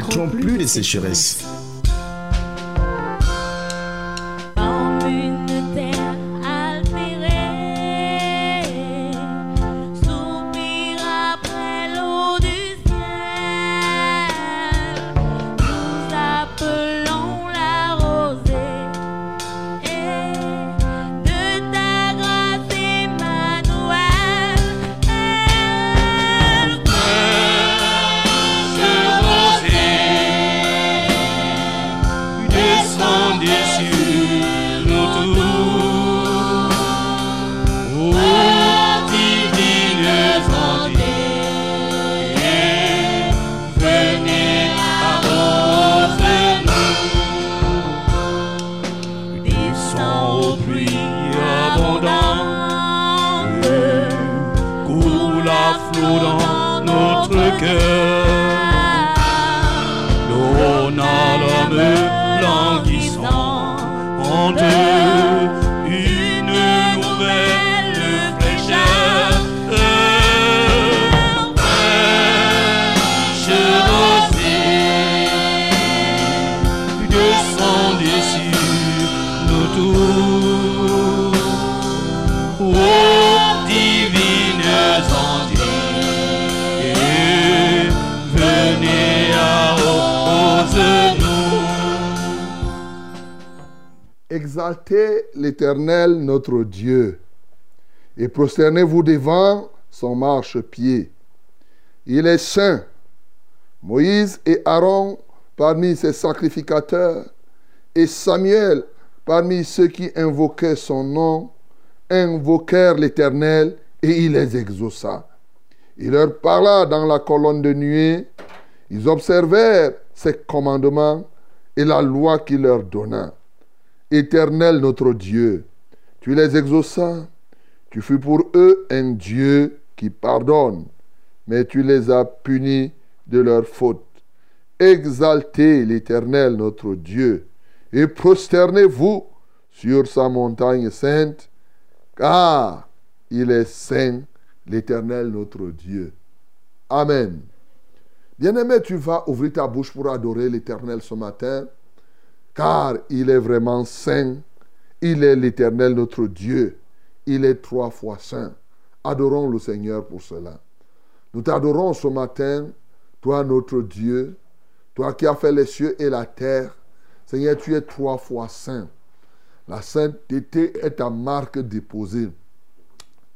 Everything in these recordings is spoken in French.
connaîtront plus de sécheresse. Dieu et prosternez-vous devant son marchepied. Il est saint. Moïse et Aaron parmi ses sacrificateurs et Samuel parmi ceux qui invoquaient son nom invoquèrent l'Éternel et il les exauça. Il leur parla dans la colonne de nuée. Ils observèrent ses commandements et la loi qu'il leur donna. Éternel notre Dieu, tu les exauças, tu fus pour eux un Dieu qui pardonne, mais tu les as punis de leurs fautes. Exaltez l'Éternel notre Dieu et prosternez-vous sur sa montagne sainte, car il est saint, l'Éternel notre Dieu. Amen. Bien-aimé, tu vas ouvrir ta bouche pour adorer l'Éternel ce matin car il est vraiment saint. Il est l'Éternel notre Dieu. Il est trois fois saint. Adorons le Seigneur pour cela. Nous t'adorons ce matin, toi notre Dieu, toi qui as fait les cieux et la terre. Seigneur, tu es trois fois saint. La sainteté est ta marque déposée.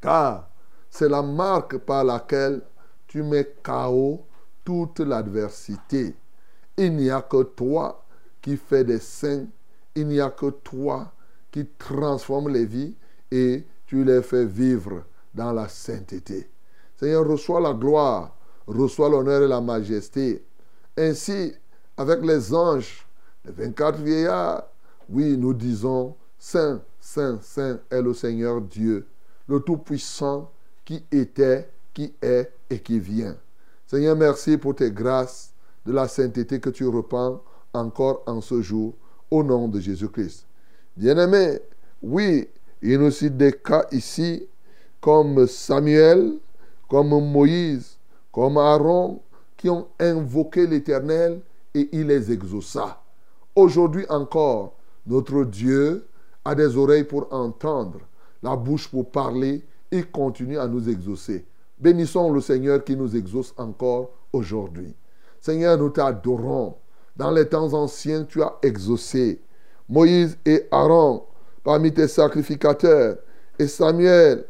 Car c'est la marque par laquelle tu mets KO toute l'adversité. Il n'y a que toi qui fait des saints. Il n'y a que toi qui transforme les vies et tu les fais vivre dans la sainteté. Seigneur, reçois la gloire, reçois l'honneur et la majesté. Ainsi, avec les anges, les 24 vieillards, oui, nous disons, Saint, Saint, Saint est le Seigneur Dieu, le Tout-Puissant qui était, qui est et qui vient. Seigneur, merci pour tes grâces de la sainteté que tu repens encore en ce jour, au nom de Jésus-Christ. Bien-aimés, oui, il nous cite des cas ici, comme Samuel, comme Moïse, comme Aaron, qui ont invoqué l'Éternel et il les exauça. Aujourd'hui encore, notre Dieu a des oreilles pour entendre, la bouche pour parler et continue à nous exaucer. Bénissons le Seigneur qui nous exauce encore aujourd'hui. Seigneur, nous t'adorons. Dans les temps anciens, tu as exaucé Moïse et Aaron parmi tes sacrificateurs. Et Samuel,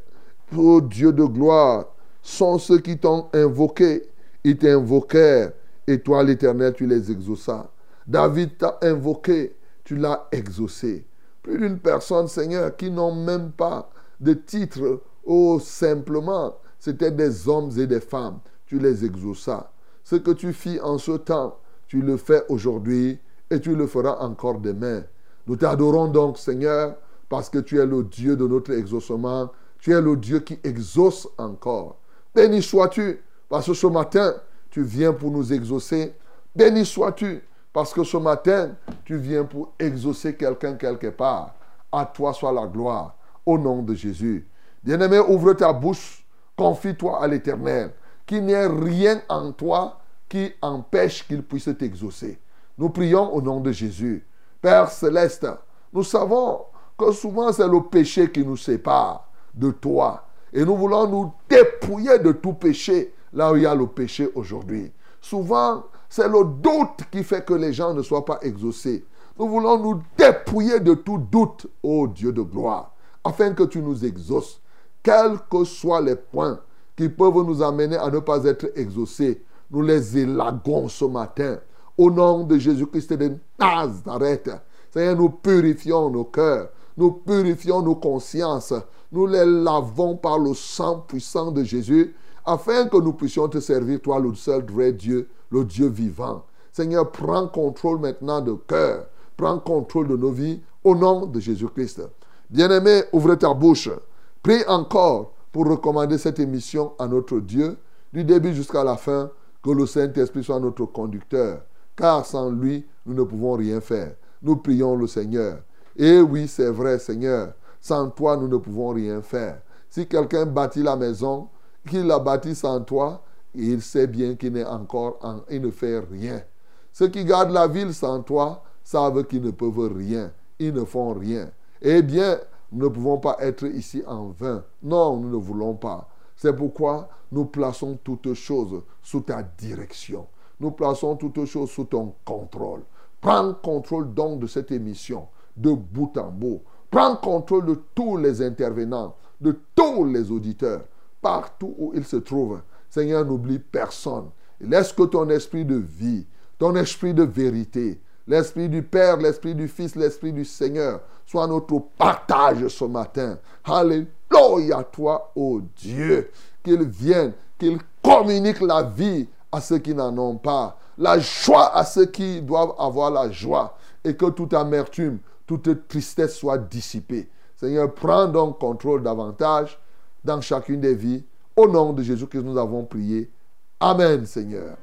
ô Dieu de gloire, sont ceux qui t'ont invoqué. Ils t'invoquèrent et toi, l'Éternel, tu les exauças. David t'a invoqué, tu l'as exaucé. Plus d'une personne, Seigneur, qui n'ont même pas de titre, oh, simplement, c'était des hommes et des femmes. Tu les exauças. Ce que tu fis en ce temps, Tu le fais aujourd'hui et tu le feras encore demain. Nous t'adorons donc, Seigneur, parce que tu es le Dieu de notre exaucement. Tu es le Dieu qui exauce encore. Béni sois-tu, parce que ce matin, tu viens pour nous exaucer. Béni sois-tu, parce que ce matin, tu viens pour exaucer quelqu'un quelque part. À toi soit la gloire, au nom de Jésus. Bien-aimé, ouvre ta bouche, confie-toi à l'Éternel, qu'il n'y ait rien en toi qui empêche qu'il puisse t'exaucer. Nous prions au nom de Jésus. Père céleste, nous savons que souvent c'est le péché qui nous sépare de toi. Et nous voulons nous dépouiller de tout péché là où il y a le péché aujourd'hui. Souvent, c'est le doute qui fait que les gens ne soient pas exaucés. Nous voulons nous dépouiller de tout doute, ô Dieu de gloire, afin que tu nous exauces, quels que soient les points qui peuvent nous amener à ne pas être exaucés. Nous les élagons ce matin. Au nom de Jésus-Christ de Nazareth. Seigneur, nous purifions nos cœurs. Nous purifions nos consciences. Nous les lavons par le sang puissant de Jésus afin que nous puissions te servir, toi, le seul vrai Dieu, le Dieu vivant. Seigneur, prends contrôle maintenant de cœur. Prends contrôle de nos vies au nom de Jésus-Christ. Bien-aimé, ouvre ta bouche. Prie encore pour recommander cette émission à notre Dieu, du début jusqu'à la fin, que le Saint-Esprit soit notre conducteur, car sans lui, nous ne pouvons rien faire. Nous prions le Seigneur. Et oui, c'est vrai, Seigneur, sans toi, nous ne pouvons rien faire. Si quelqu'un bâtit la maison, qu'il la bâtit sans toi, il sait bien qu'il n'est encore en, ne fait rien. Ceux qui gardent la ville sans toi savent qu'ils ne peuvent rien. Ils ne font rien. Eh bien, nous ne pouvons pas être ici en vain. Non, nous ne voulons pas. C'est pourquoi nous plaçons toutes choses sous ta direction. Nous plaçons toutes choses sous ton contrôle. Prends contrôle donc de cette émission, de bout en bout. Prends contrôle de tous les intervenants, de tous les auditeurs, partout où ils se trouvent. Seigneur, n'oublie personne. Laisse que ton esprit de vie, ton esprit de vérité, l'esprit du Père, l'esprit du Fils, l'esprit du Seigneur soit notre partage ce matin. Alléluia toi, ô Dieu. Qu'il vienne, qu'il communique la vie à ceux qui n'en ont pas, la joie à ceux qui doivent avoir la joie, et que toute amertume, toute tristesse soit dissipée. Seigneur, prends donc contrôle davantage dans chacune des vies. Au nom de Jésus que nous avons prié. Amen, Seigneur.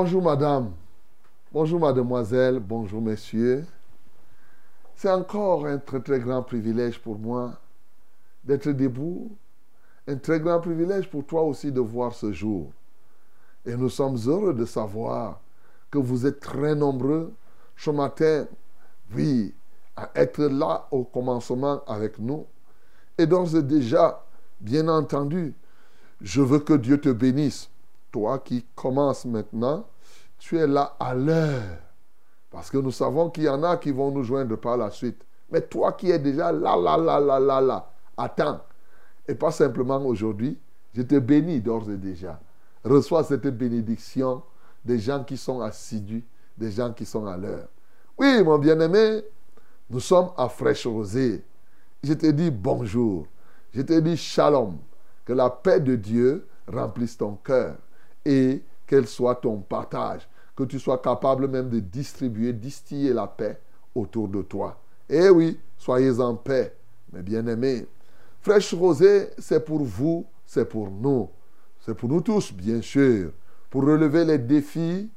Bonjour madame, bonjour mademoiselle, bonjour messieurs. C'est encore un très très grand privilège pour moi d'être debout. Un très grand privilège pour toi aussi de voir ce jour. Et nous sommes heureux de savoir que vous êtes très nombreux ce matin, oui, à être là au commencement avec nous. Et d'ores et déjà, bien entendu, je veux que Dieu te bénisse. Toi qui commences maintenant, tu es là à l'heure. Parce que nous savons qu'il y en a qui vont nous joindre par la suite. Mais toi qui es déjà là, là, là, là, là, là, attends. Et pas simplement aujourd'hui, je te bénis d'ores et déjà. Reçois cette bénédiction des gens qui sont assidus, des gens qui sont à l'heure. Oui, mon bien-aimé, nous sommes à fraîche rosée. Je te dis bonjour. Je te dis shalom. Que la paix de Dieu remplisse ton cœur et qu'elle soit ton partage. Que tu sois capable même de distribuer, distiller la paix autour de toi. Eh oui, soyez en paix, mes bien-aimés. Fraîche rosée, c'est pour vous, c'est pour nous. C'est pour nous tous, bien sûr. Pour relever les défis,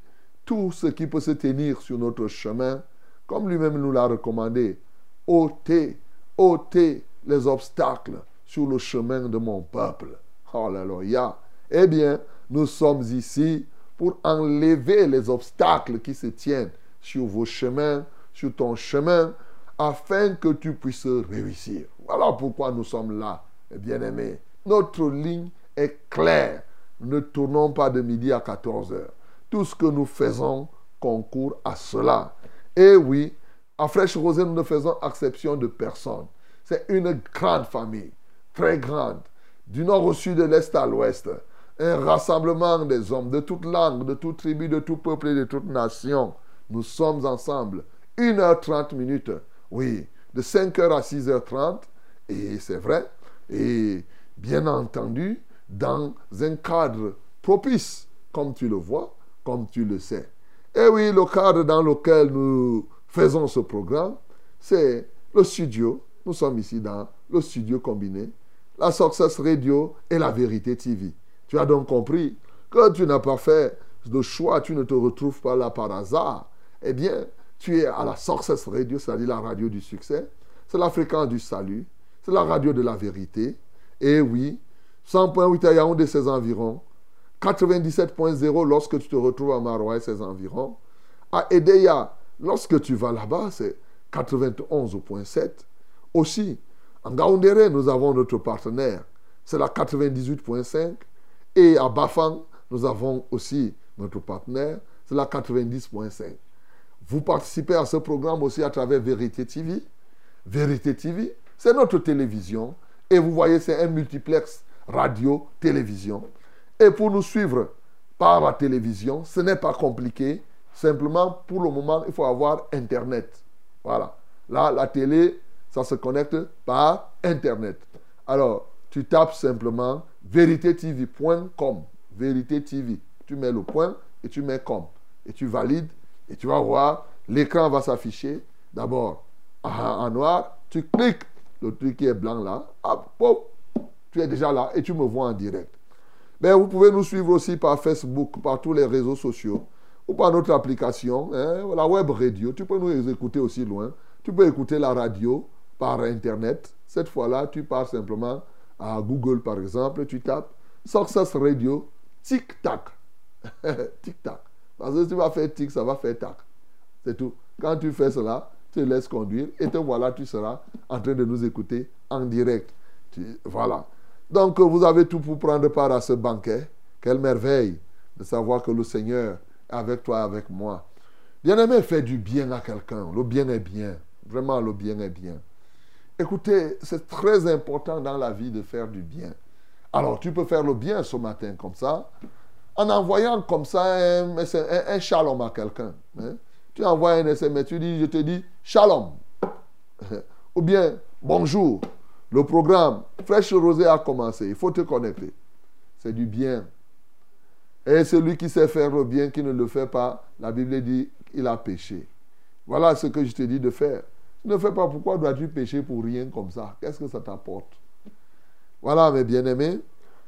tout ce qui peut se tenir sur notre chemin, comme lui-même nous l'a recommandé. ôtez, ôtez les obstacles sur le chemin de mon peuple. Alléluia. Eh bien, nous sommes ici pour enlever les obstacles qui se tiennent sur vos chemins, sur ton chemin, afin que tu puisses réussir. Voilà pourquoi nous sommes là, bien-aimés. Notre ligne est claire. Ne tournons pas de midi à 14 heures. Tout ce que nous faisons concourt à cela. Et oui, à Fraîche Rosée, nous ne faisons exception de personne. C'est une grande famille, très grande, du nord au sud, de l'est à l'ouest. Un rassemblement des hommes de toute langue, de toute tribu, de tout peuple et de toute nation. Nous sommes ensemble. 1h30 minutes. Oui, de 5h à 6h30. Et c'est vrai. Et bien entendu, dans un cadre propice, comme tu le vois, comme tu le sais. Et oui, le cadre dans lequel nous faisons ce programme, c'est le studio. Nous sommes ici dans le studio combiné, la Success Radio et la Vérité TV. Tu as donc compris que tu n'as pas fait de choix, tu ne te retrouves pas là par hasard. Eh bien, tu es à la Success Radio, c'est-à-dire la radio du succès. C'est la fréquence du salut. C'est la radio de la vérité. Et oui, 100.8 à Yaoundé, ses environs. 97.0 lorsque tu te retrouves à Maroua et ses environs. À Edeya, lorsque tu vas là-bas, c'est 91.7. Aussi, en Gaoundéré, nous avons notre partenaire. C'est la 98.5. Et à Bafang, nous avons aussi notre partenaire. C'est la 90.5. Vous participez à ce programme aussi à travers Vérité TV. Vérité TV, c'est notre télévision. Et vous voyez, c'est un multiplex radio-télévision. Et pour nous suivre par la télévision, ce n'est pas compliqué. Simplement, pour le moment, il faut avoir Internet. Voilà. Là, la télé, ça se connecte par Internet. Alors, tu tapes simplement véritétv.com. Vérité TV. Tu mets le point et tu mets com. Et tu valides et tu vas voir, l'écran va s'afficher. D'abord en noir, tu cliques le truc qui est blanc là, hop, tu es déjà là et tu me vois en direct. Mais vous pouvez nous suivre aussi par Facebook, par tous les réseaux sociaux ou par notre application, hein, la web radio. Tu peux nous écouter aussi loin. Tu peux écouter la radio par Internet. Cette fois-là, tu pars simplement à Google, par exemple, tu tapes Success Radio, tic-tac. tic-tac. Parce que si tu vas faire tic, ça va faire tac. C'est tout. Quand tu fais cela, tu laisses conduire et te voilà, tu seras en train de nous écouter en direct. voilà. Donc, vous avez tout pour prendre part à ce banquet. Quelle merveille de savoir que le Seigneur est avec toi, avec moi. Bien-aimé, fais du bien à quelqu'un. Le bien est bien. Vraiment, le bien est bien. Écoutez, c'est très important dans la vie de faire du bien. Alors, tu peux faire le bien ce matin comme ça, en envoyant comme ça un, shalom à quelqu'un. Hein. Tu envoies un SMS, tu dis, je te dis shalom. Ou bien, bonjour. Le programme Fraîche Rosée a commencé. Il faut te connecter. C'est du bien. Et celui qui sait faire le bien, qui ne le fait pas, la Bible dit, il a péché. Voilà ce que je te dis de faire. Ne fais pas pourquoi dois-tu pécher pour rien comme ça? Qu'est-ce que ça t'apporte? Voilà, mes bien-aimés.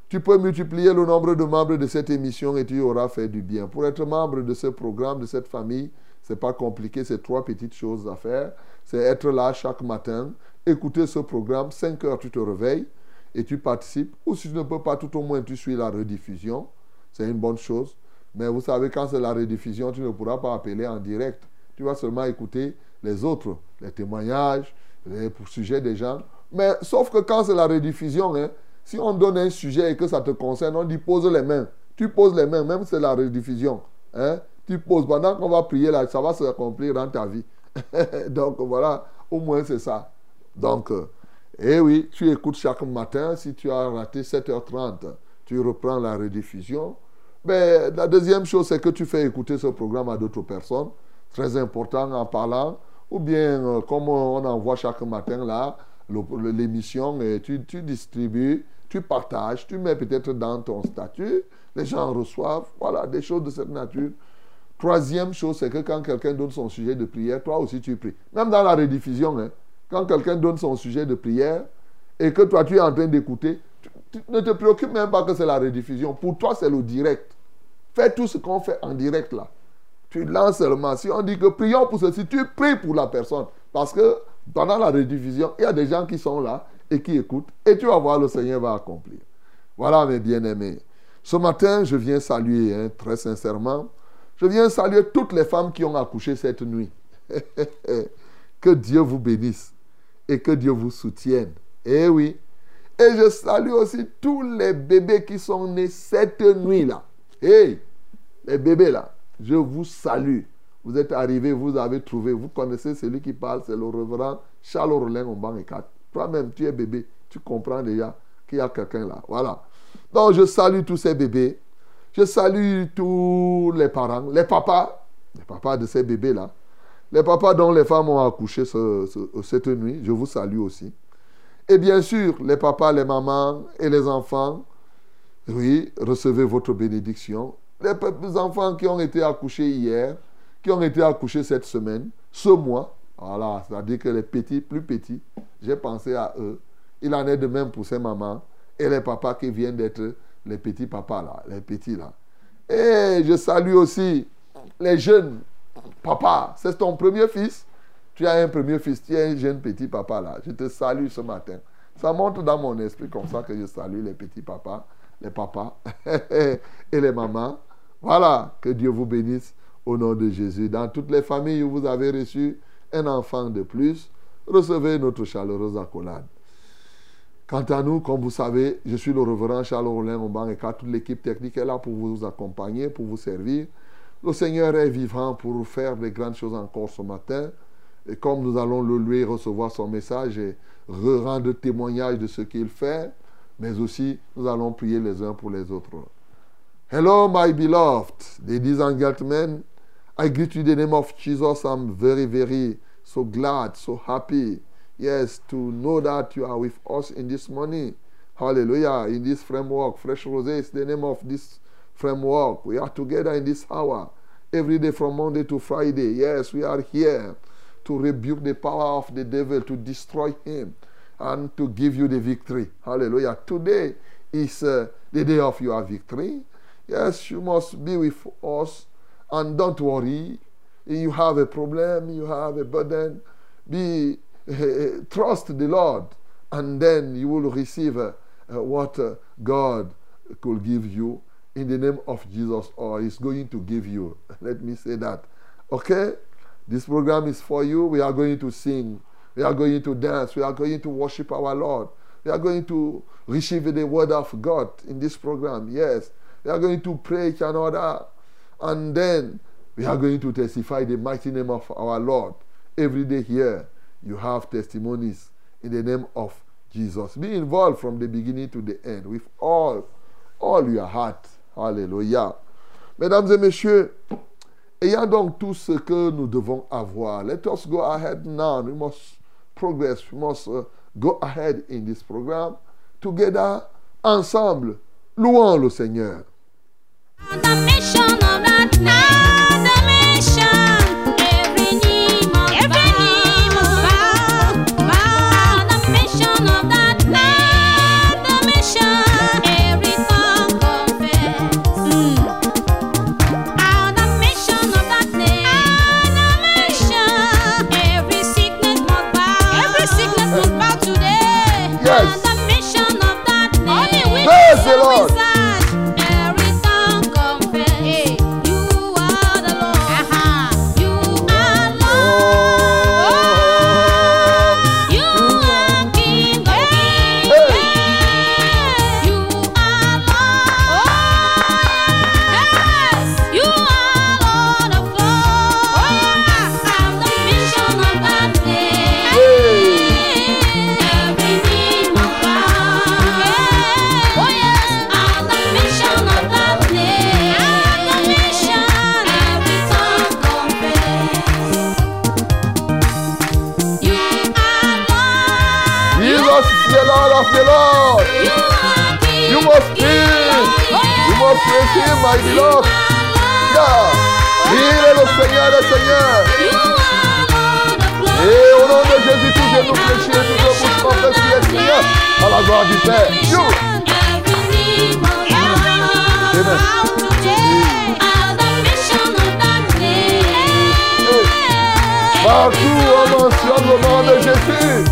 Tu peux multiplier le nombre de membres de cette émission et tu auras fait du bien. Pour être membre de ce programme, de cette famille, ce n'est pas compliqué, c'est trois petites choses à faire. C'est être là chaque matin, écouter ce programme, 5 heures tu te réveilles et tu participes. Ou si tu ne peux pas, tout au moins tu suis la rediffusion. C'est une bonne chose. Mais vous savez, quand c'est la rediffusion, tu ne pourras pas appeler en direct. Tu vas seulement écouter les autres, les témoignages, les sujets des gens. Mais sauf que quand c'est la rediffusion, hein, si on donne un sujet et que ça te concerne, on dit pose les mains. Tu poses les mains, même si c'est la rediffusion. Hein, tu poses. Pendant qu'on va prier là, ça va se accomplir dans ta vie. Donc voilà, au moins c'est ça. Donc, eh oui, tu écoutes chaque matin. Si tu as raté 7h30, tu reprends la rediffusion. Mais la deuxième chose, c'est que tu fais écouter ce programme à d'autres personnes. Très important en parlant. Ou bien, euh, comme on envoie chaque matin là, l'émission, tu distribues, tu partages, tu mets peut-être dans ton statut, les gens reçoivent, voilà, des choses de cette nature. Troisième chose, c'est que quand quelqu'un donne son sujet de prière, toi aussi tu pries. Même dans la rediffusion, hein, quand quelqu'un donne son sujet de prière et que toi tu es en train d'écouter, ne te préoccupe même pas que c'est la rediffusion. Pour toi, c'est le direct. Fais tout ce qu'on fait en direct là. Tu lances seulement. Si on dit que prions pour ceci, tu pries pour la personne. Parce que pendant la rediffusion, il y a des gens qui sont là et qui écoutent. Et tu vas voir, le Seigneur va accomplir. Voilà, mes bien-aimés. Ce matin, je viens saluer, hein, très sincèrement, je viens saluer toutes les femmes qui ont accouché cette nuit. Que Dieu vous bénisse et que Dieu vous soutienne. Eh oui. Et je salue aussi tous les bébés qui sont nés cette nuit-là. Hey, les bébés là, je vous salue. Vous êtes arrivés, vous avez trouvé, vous connaissez celui qui parle, c'est le révérend Charles Rollin Omban et Toi-même, tu es bébé, tu comprends déjà qu'il y a quelqu'un là. Voilà. Donc, je salue tous ces bébés. Je salue tous les parents, les papas, les papas de ces bébés-là. Les papas dont les femmes ont accouché ce- ce- cette nuit, je vous salue aussi. Et bien sûr, les papas, les mamans et les enfants, oui, recevez votre bénédiction. Les enfants qui ont été accouchés hier, qui ont été accouchés cette semaine, ce mois, voilà, c'est-à-dire que les petits, plus petits, j'ai pensé à eux. Il en est de même pour ces mamans et les papas qui viennent d'être les petits papas là, les petits là. Et je salue aussi les jeunes papas. C'est ton premier fils? Tu as un premier fils, tu es un jeune petit papa là. Je te salue ce matin. Ça monte dans mon esprit comme ça que je salue les petits papas, les papas et les mamans. Voilà, que Dieu vous bénisse au nom de Jésus. Dans toutes les familles où vous avez reçu un enfant de plus, recevez notre chaleureuse accolade. Quant à nous, comme vous savez, je suis le reverend Charles Rollin Omban et toute l'équipe technique est là pour vous accompagner, pour vous servir. Le Seigneur est vivant pour faire de grandes choses encore ce matin. Et comme nous allons le lui recevoir son message et rendre témoignage de ce qu'il fait, mais aussi nous allons prier les uns pour les autres. Hello, my beloved, ladies and gentlemen. I greet you in the name of Jesus. I'm very, very so glad, so happy, yes, to know that you are with us in this morning. Hallelujah. In this framework, Fresh Rose is the name of this framework. We are together in this hour, every day from Monday to Friday. Yes, we are here to rebuke the power of the devil, to destroy him, and to give you the victory. Hallelujah. Today is uh, the day of your victory. Yes, you must be with us, and don't worry. If You have a problem, you have a burden. Be uh, trust the Lord, and then you will receive uh, uh, what God could give you in the name of Jesus, or is going to give you. Let me say that. Okay? This program is for you. We are going to sing. We are going to dance. We are going to worship our Lord. We are going to receive the word of God in this program. Yes. We are going to pray each another. And then we are going to testify the mighty name of our Lord. Every day here, you have testimonies in the name of Jesus. Be involved from the beginning to the end with all, your heart. Alléluia. Mesdames et messieurs, ayant donc tout ce que nous devons avoir, let us go ahead now. We must progress. We must uh, go ahead in this program. Together, ensemble, louons le Seigneur. The mission of that night, tous genoux fléchis et tous nos bouches confessent qu'il est Seigneur. À la gloire du Père. You. Partout on mentionne le nom de Jésus.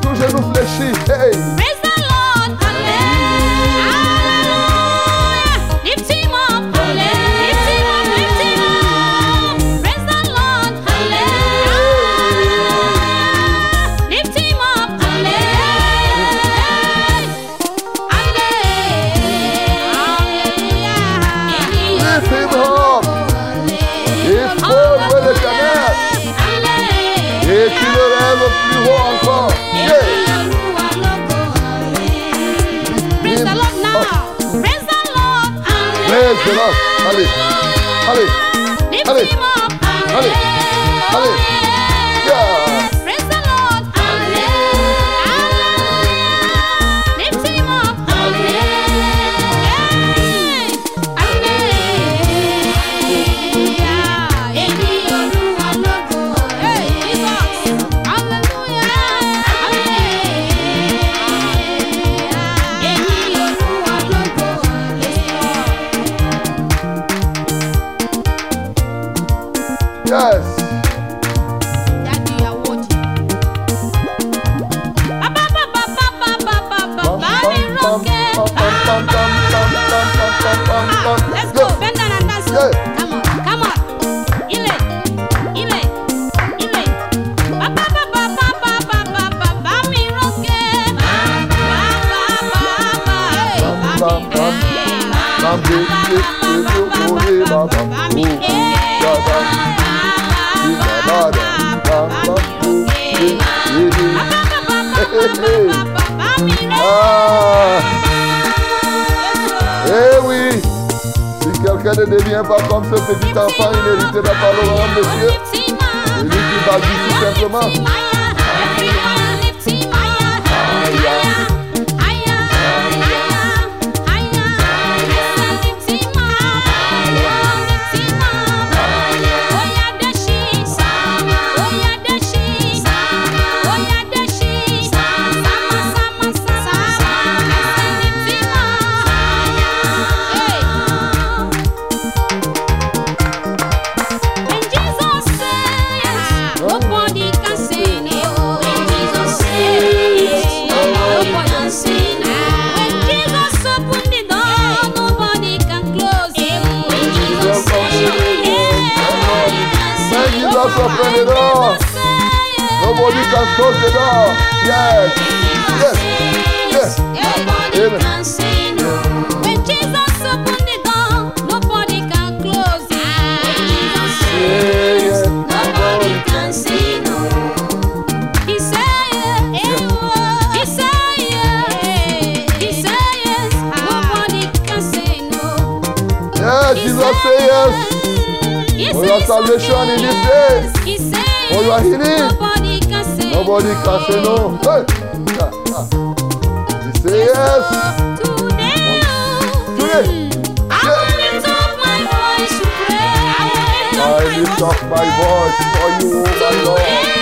Tous genoux fléchis. Hey. et tu ne rêves plus haut encore. Yeah. Praise the Lord now. Praise the Lord. Praise the Lord. Allez, allez, allez, allez, allez. Yeah. Québec par Laurent, monsieur. Élue du Bagu, tout simplement. I lift up my voice for you, my Lord.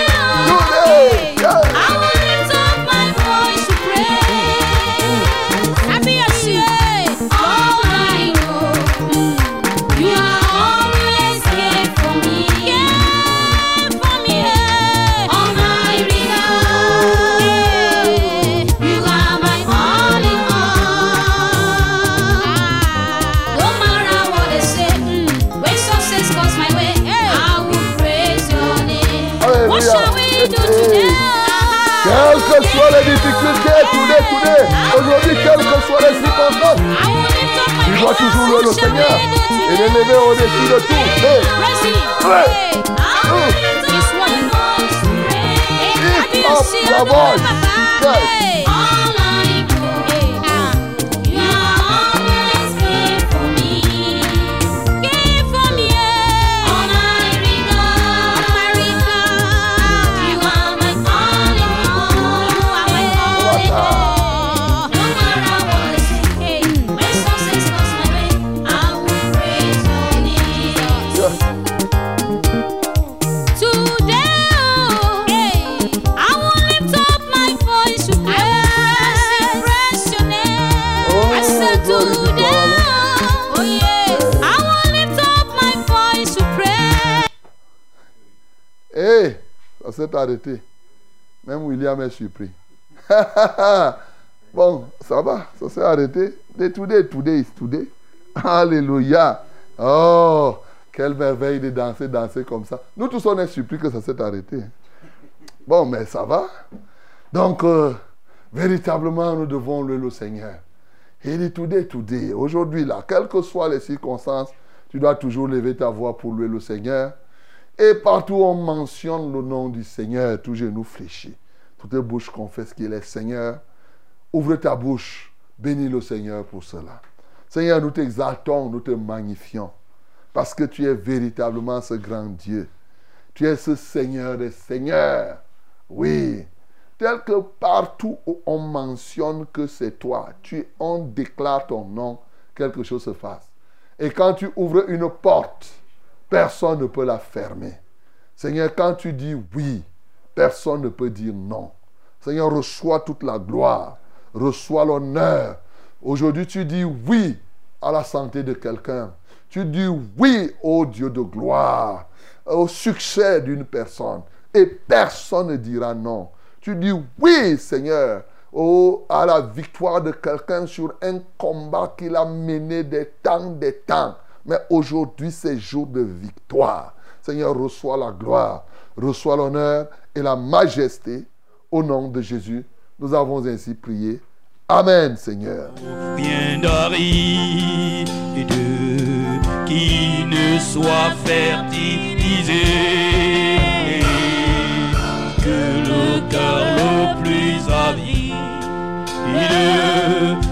Sois toujours loué le Seigneur. Il est élevé au-dessus de tout. Hey. Hey. Hey. êtes arrêtés. Même William est surpris. bon, ça va, ça s'est arrêté. Day today, today is today. Alléluia. Oh, quelle merveille de danser, danser comme ça. Nous tous, on est surpris que ça s'est arrêté. Bon, mais ça va. Donc, euh, véritablement, nous devons louer le Seigneur. Il dit today, today. Aujourd'hui, là, quelles que soient les circonstances, tu dois toujours lever ta voix pour louer le Seigneur. Et partout où on mentionne le nom du Seigneur, tout genou fléchit. Toute bouches confessent qu'il est Seigneur. Ouvre ta bouche. Bénis le Seigneur pour cela. Seigneur, nous t'exaltons, nous te magnifions. Parce que tu es véritablement ce grand Dieu. Tu es ce Seigneur des Seigneurs. Oui. Tel que partout où on mentionne que c'est toi, tu, on déclare ton nom, quelque chose se fasse. Et quand tu ouvres une porte, personne ne peut la fermer. Seigneur, quand tu dis oui, personne ne peut dire non. Seigneur, reçois toute la gloire, reçois l'honneur. Aujourd'hui, tu dis oui à la santé de quelqu'un. Tu dis oui au Dieu de gloire, au succès d'une personne. Et personne ne dira non. Tu dis oui, Seigneur, au- à la victoire de quelqu'un sur un combat qu'il a mené des temps, des temps. Mais aujourd'hui, c'est jour de victoire. Seigneur, reçois la gloire, reçois l'honneur et la majesté. Au nom de Jésus, nous avons ainsi prié. Amen, Seigneur. bien qui ne soit fertilisé que le cœur le plus avide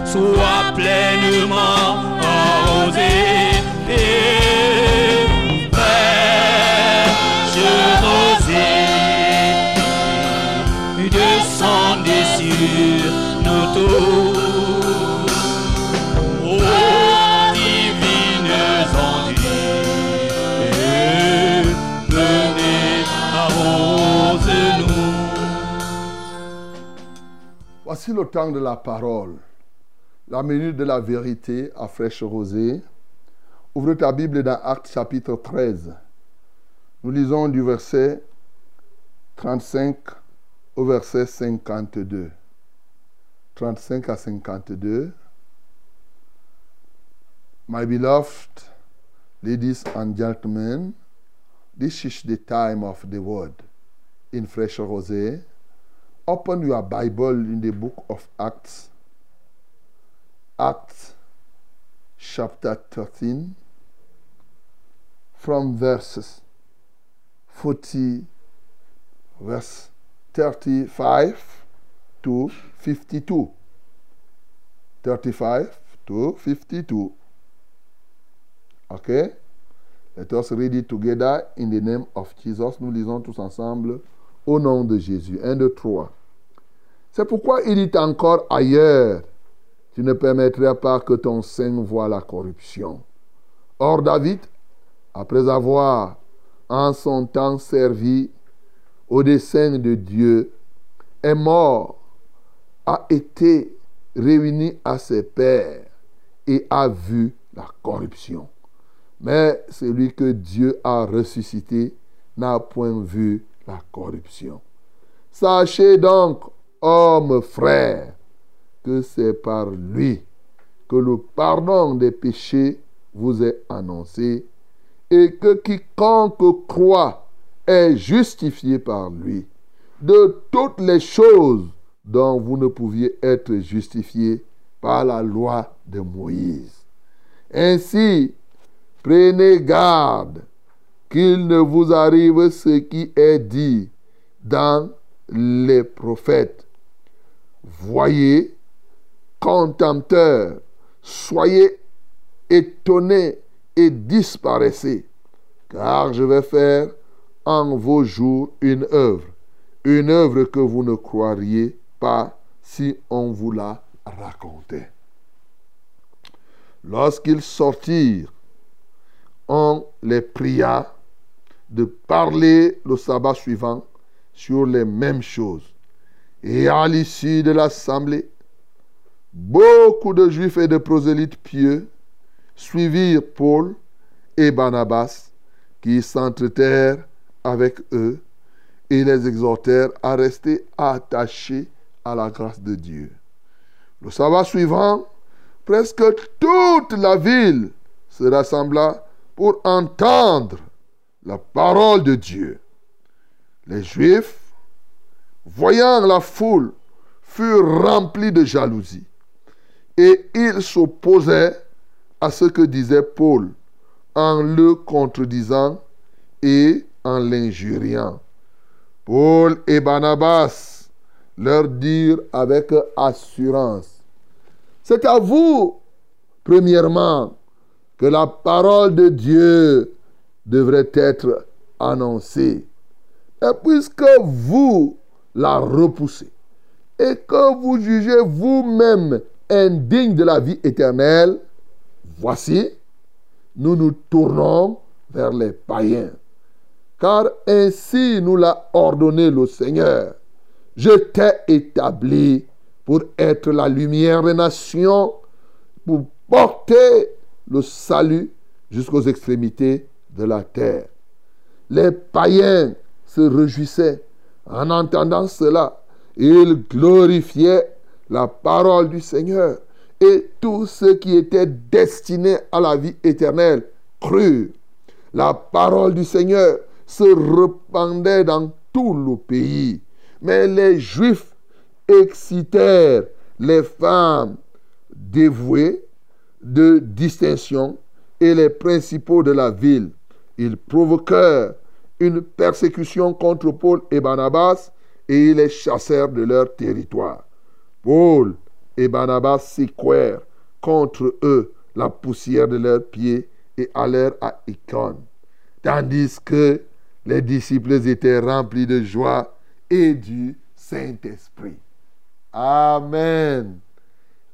soit pleinement Voici le temps de la parole. La minute de la vérité à fraîche rosée. Ouvre ta Bible dans Actes chapitre 13. Nous lisons du verset 35 au verset 52. 35 à 52. My beloved ladies and gentlemen, this is the time of the word in fresh rosé. Open your Bible in the book of Acts, Acts chapter 13, from verses 40, verse 35 to 52. 35 to 52. Okay? Let us read it together in the name of Jesus. Nous lisons tous ensemble au nom de Jésus. 1, 2, 3. C'est pourquoi il dit encore ailleurs, tu ne permettras pas que ton sein voie la corruption. Or David, après avoir en son temps servi au dessein de Dieu, est mort, a été réuni à ses pères et a vu la corruption. Mais celui que Dieu a ressuscité n'a point vu la corruption. Sachez donc, hommes frères, que c'est par lui que le pardon des péchés vous est annoncé et que quiconque croit est justifié par lui de toutes les choses dont vous ne pouviez être justifiés par la loi de Moïse. Ainsi, prenez garde qu'il ne vous arrive ce qui est dit dans les prophètes. Voyez, contempteurs, soyez étonnés et disparaissez, car je vais faire en vos jours une œuvre, une œuvre que vous ne croiriez pas si on vous la racontait. Lorsqu'ils sortirent, on les pria de parler le sabbat suivant sur les mêmes choses. Et à l'issue de l'assemblée, beaucoup de juifs et de prosélytes pieux suivirent Paul et Barnabas qui s'entretèrent avec eux et les exhortèrent à rester attachés à la grâce de Dieu. Le sabbat suivant, presque toute la ville se rassembla pour entendre la parole de Dieu. Les Juifs, voyant la foule, furent remplis de jalousie et ils s'opposaient à ce que disait Paul en le contredisant et en l'injuriant. Paul et Barnabas leur dirent avec assurance, C'est à vous, premièrement, que la parole de Dieu devrait être annoncée. Et puisque vous la repoussez et que vous jugez vous-même indigne de la vie éternelle, voici, nous nous tournons vers les païens. Car ainsi nous l'a ordonné le Seigneur. Je t'ai établi pour être la lumière des nations, pour porter le salut jusqu'aux extrémités de la terre. Les païens se réjouissaient en entendant cela. Ils glorifiaient la parole du Seigneur. Et tous ceux qui étaient destinés à la vie éternelle crurent. La parole du Seigneur se répandait dans tout le pays. Mais les Juifs excitèrent les femmes dévouées de distinction et les principaux de la ville. Ils provoquèrent une persécution contre Paul et Barnabas et ils les chassèrent de leur territoire. Paul et Barnabas secouèrent contre eux la poussière de leurs pieds et allèrent à Icône. Tandis que les disciples étaient remplis de joie et du Saint-Esprit. Amen.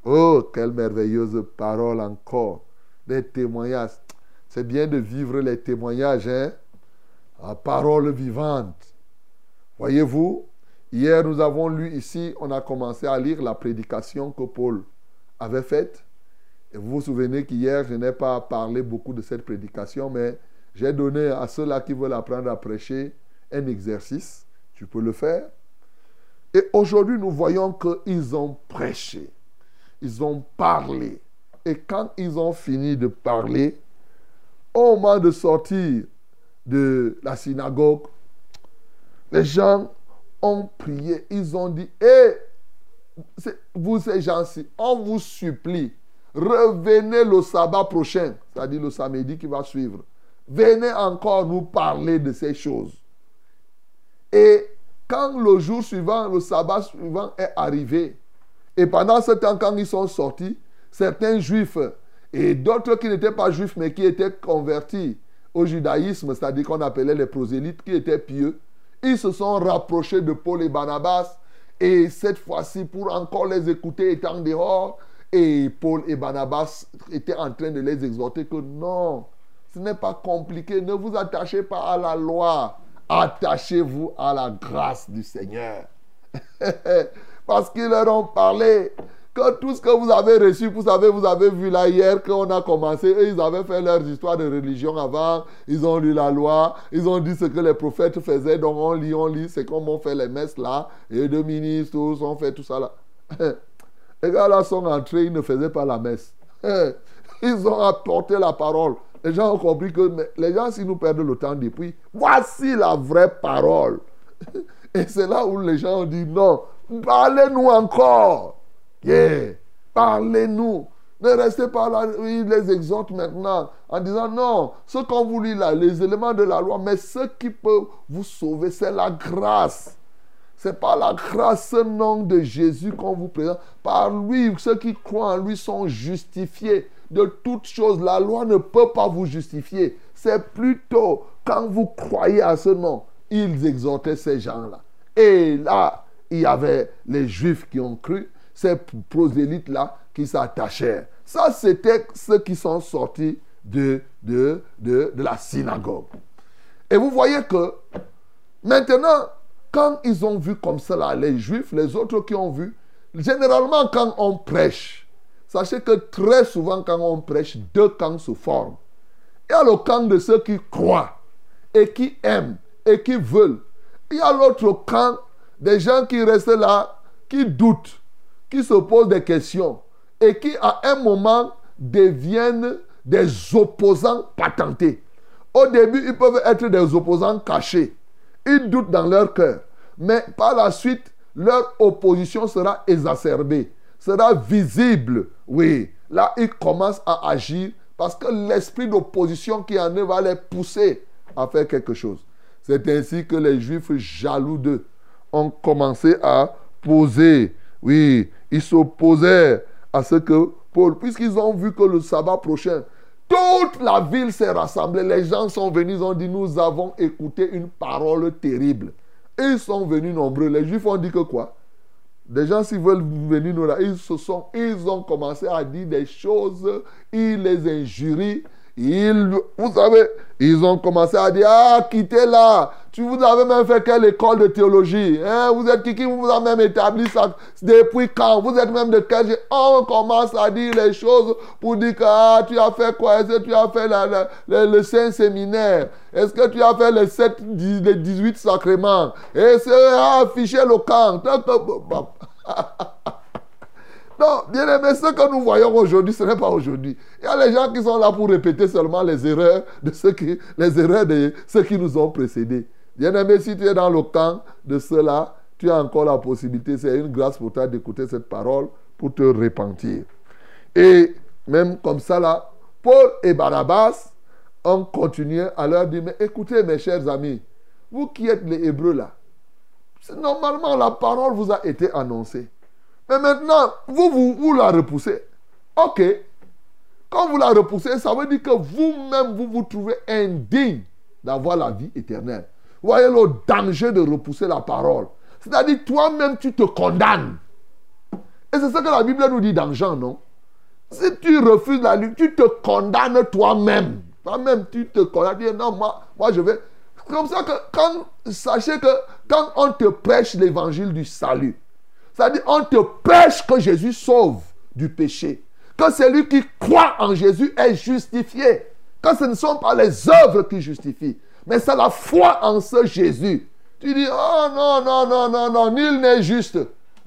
Oh, quelle merveilleuse parole encore. Des témoignages. C'est bien de vivre les témoignages, hein? La parole vivante. Voyez-vous, hier nous avons lu ici, on a commencé à lire la prédication que Paul avait faite. Et vous vous souvenez qu'hier, je n'ai pas parlé beaucoup de cette prédication, mais j'ai donné à ceux-là qui veulent apprendre à prêcher un exercice. Tu peux le faire. Et aujourd'hui, nous voyons qu'ils ont prêché. Ils ont parlé. Et quand ils ont fini de parler, au moment de sortir de la synagogue, les gens ont prié. Ils ont dit, hé, vous ces gens-ci, on vous supplie, revenez le sabbat prochain, c'est-à-dire le samedi qui va suivre. Venez encore nous parler de ces choses. Et quand le jour suivant, le sabbat suivant est arrivé, et pendant ce temps, quand ils sont sortis, certains juifs et d'autres qui n'étaient pas juifs, mais qui étaient convertis au judaïsme, c'est-à-dire qu'on appelait les prosélytes, qui étaient pieux, ils se sont rapprochés de Paul et Barnabas, et cette fois-ci, pour encore les écouter étant dehors, et Paul et Barnabas étaient en train de les exhorter que non, ce n'est pas compliqué, ne vous attachez pas à la loi, attachez-vous à la grâce du Seigneur. Parce qu'ils leur ont parlé que tout ce que vous avez reçu, vous savez, vous avez vu là hier qu'on a commencé, ils avaient fait leurs histoires de religion avant, ils ont lu la loi, ils ont dit ce que les prophètes faisaient, donc on lit, on lit, c'est comme on fait les messes là, et deux ministres, on fait tout ça là. Les gars là sont entrés, ils ne faisaient pas la messe. Ils ont apporté la parole. Les gens ont compris que les gens, si nous perdons le temps depuis, voici la vraie parole. Et c'est là où les gens ont dit non, parlez-nous encore. Yeah. Parlez-nous. Ne restez pas là, ils les exhortent maintenant en disant non, ce qu'on vous lit là, les éléments de la loi, mais ce qui peut vous sauver, c'est la grâce. C'est par la grâce, ce nom de Jésus qu'on vous présente. Par lui, ceux qui croient en lui sont justifiés de toutes choses. La loi ne peut pas vous justifier. C'est plutôt quand vous croyez à ce nom, ils exhortaient ces gens-là. Et là, il y avait les Juifs qui ont cru, ces prosélytes-là qui s'attachèrent. Ça, c'était ceux qui sont sortis de, de, de, de la synagogue. Et vous voyez que maintenant, quand ils ont vu comme cela, les Juifs, les autres qui ont vu, généralement quand on prêche, sachez que très souvent quand on prêche, deux camps se forment. Il y a le camp de ceux qui croient et qui aiment et qui veulent. Il y a l'autre camp des gens qui restent là, qui doutent, qui se posent des questions et qui à un moment deviennent des opposants patentés. Au début, ils peuvent être des opposants cachés. Ils doutent dans leur cœur. Mais par la suite, leur opposition sera exacerbée, sera visible. Oui, là, ils commencent à agir parce que l'esprit d'opposition qui en eux va les pousser à faire quelque chose. C'est ainsi que les Juifs jaloux d'eux ont commencé à poser, oui, ils s'opposaient à ce que Paul, puisqu'ils ont vu que le sabbat prochain, toute la ville s'est rassemblée, les gens sont venus, ils ont dit, nous avons écouté une parole terrible. Ils sont venus nombreux. Les Juifs ont dit que quoi? Des gens, s'ils veulent venir nous là, ils se sont, ils ont commencé à dire des choses, ils les injurient. Ils, vous savez, ils ont commencé à dire, ah, quittez là. Tu vous avez même fait quelle école de théologie? Hein? Vous êtes qui qui vous a même établi ça? Depuis quand? Vous êtes même de quel On commence à dire les choses pour dire que ah, tu as fait quoi? Est-ce que tu as fait la, le, Saint Séminaire? Est-ce que tu as fait les, 7, les 18 sacrements? Est-ce que ah, affiché le camp Non, bien aimé, ce que nous voyons aujourd'hui, ce n'est pas aujourd'hui. Il y a les gens qui sont là pour répéter seulement les erreurs de ceux qui, les erreurs de ceux qui nous ont précédés. Bien aimé, si tu es dans le camp de ceux-là, tu as encore la possibilité, c'est une grâce pour toi d'écouter cette parole pour te repentir. Et même comme ça, là, Paul et Barabbas ont continué à leur dire, mais écoutez mes chers amis, vous qui êtes les Hébreux là, normalement la parole vous a été annoncée. Mais maintenant, vous, vous, la repoussez. Ok. Quand vous la repoussez, ça veut dire que vous-même, vous vous trouvez indigne d'avoir la vie éternelle. Vous voyez le danger de repousser la parole. C'est-à-dire, toi-même, tu te condamnes. Et c'est ce que la Bible nous dit dans Jean, non? Si tu refuses la lutte, tu te condamnes toi-même. Toi-même, tu te condamnes. Tu dis, non, moi, moi, je vais. C'est comme ça que, quand, sachez que quand on te prêche l'évangile du salut, c'est-à-dire, on te prêche que Jésus sauve du péché. Que celui qui croit en Jésus est justifié. Que ce ne sont pas les œuvres qui justifient, mais c'est la foi en ce Jésus. Tu dis, oh non, non, non, non, non, nul n'est juste,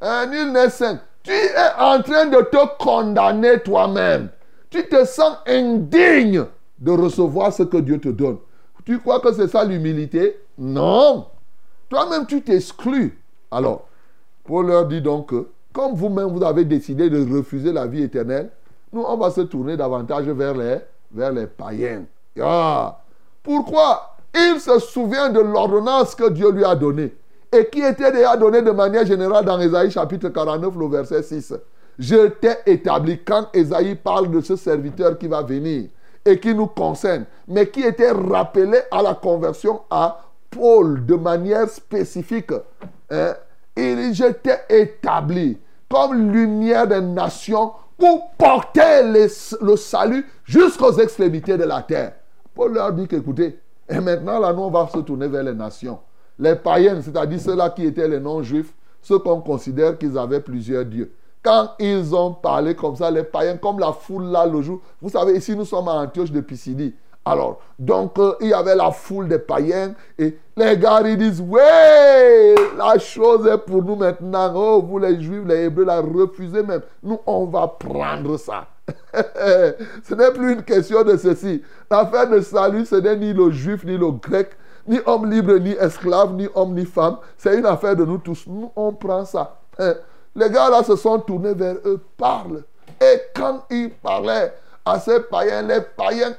hein, nul n'est saint. Tu es en train de te condamner toi-même. Tu te sens indigne de recevoir ce que Dieu te donne. Tu crois que c'est ça l'humilité? Non. Toi-même, tu t'exclus. Alors, Paul leur dit donc que, comme vous-même vous avez décidé de refuser la vie éternelle, nous, on va se tourner davantage vers les, vers païens. Ah. Pourquoi? Il se souvient de l'ordonnance que Dieu lui a donnée et qui était déjà donnée de manière générale dans Ésaïe chapitre 49, le verset 6. Je t'ai établi quand Ésaïe parle de ce serviteur qui va venir et qui nous concerne, mais qui était rappelé à la conversion à Paul de manière spécifique. Hein? Il t'ai établi comme lumière des nations pour porter le salut jusqu'aux extrémités de la terre. Paul leur dit qu'écoutez, et maintenant là, nous, on va se tourner vers les nations. Les païens, c'est-à-dire ceux-là qui étaient les non-juifs, ceux qu'on considère qu'ils avaient plusieurs dieux. Quand ils ont parlé comme ça, les païens, comme la foule là le jour, vous savez, ici nous sommes à Antioche de Pisidie. Alors, donc, euh, il y avait la foule des païens et les gars, ils disent, ouais, la chose est pour nous maintenant. Oh, vous les juifs, les hébreux, la refusez même. Nous, on va prendre ça. ce n'est plus une question de ceci. L'affaire de salut, ce n'est ni le juif, ni le grec, ni homme libre, ni esclave, ni homme, ni femme. C'est une affaire de nous tous. Nous, on prend ça. Les gars là se sont tournés vers eux, parlent. Et quand ils parlaient à ces païens, les païens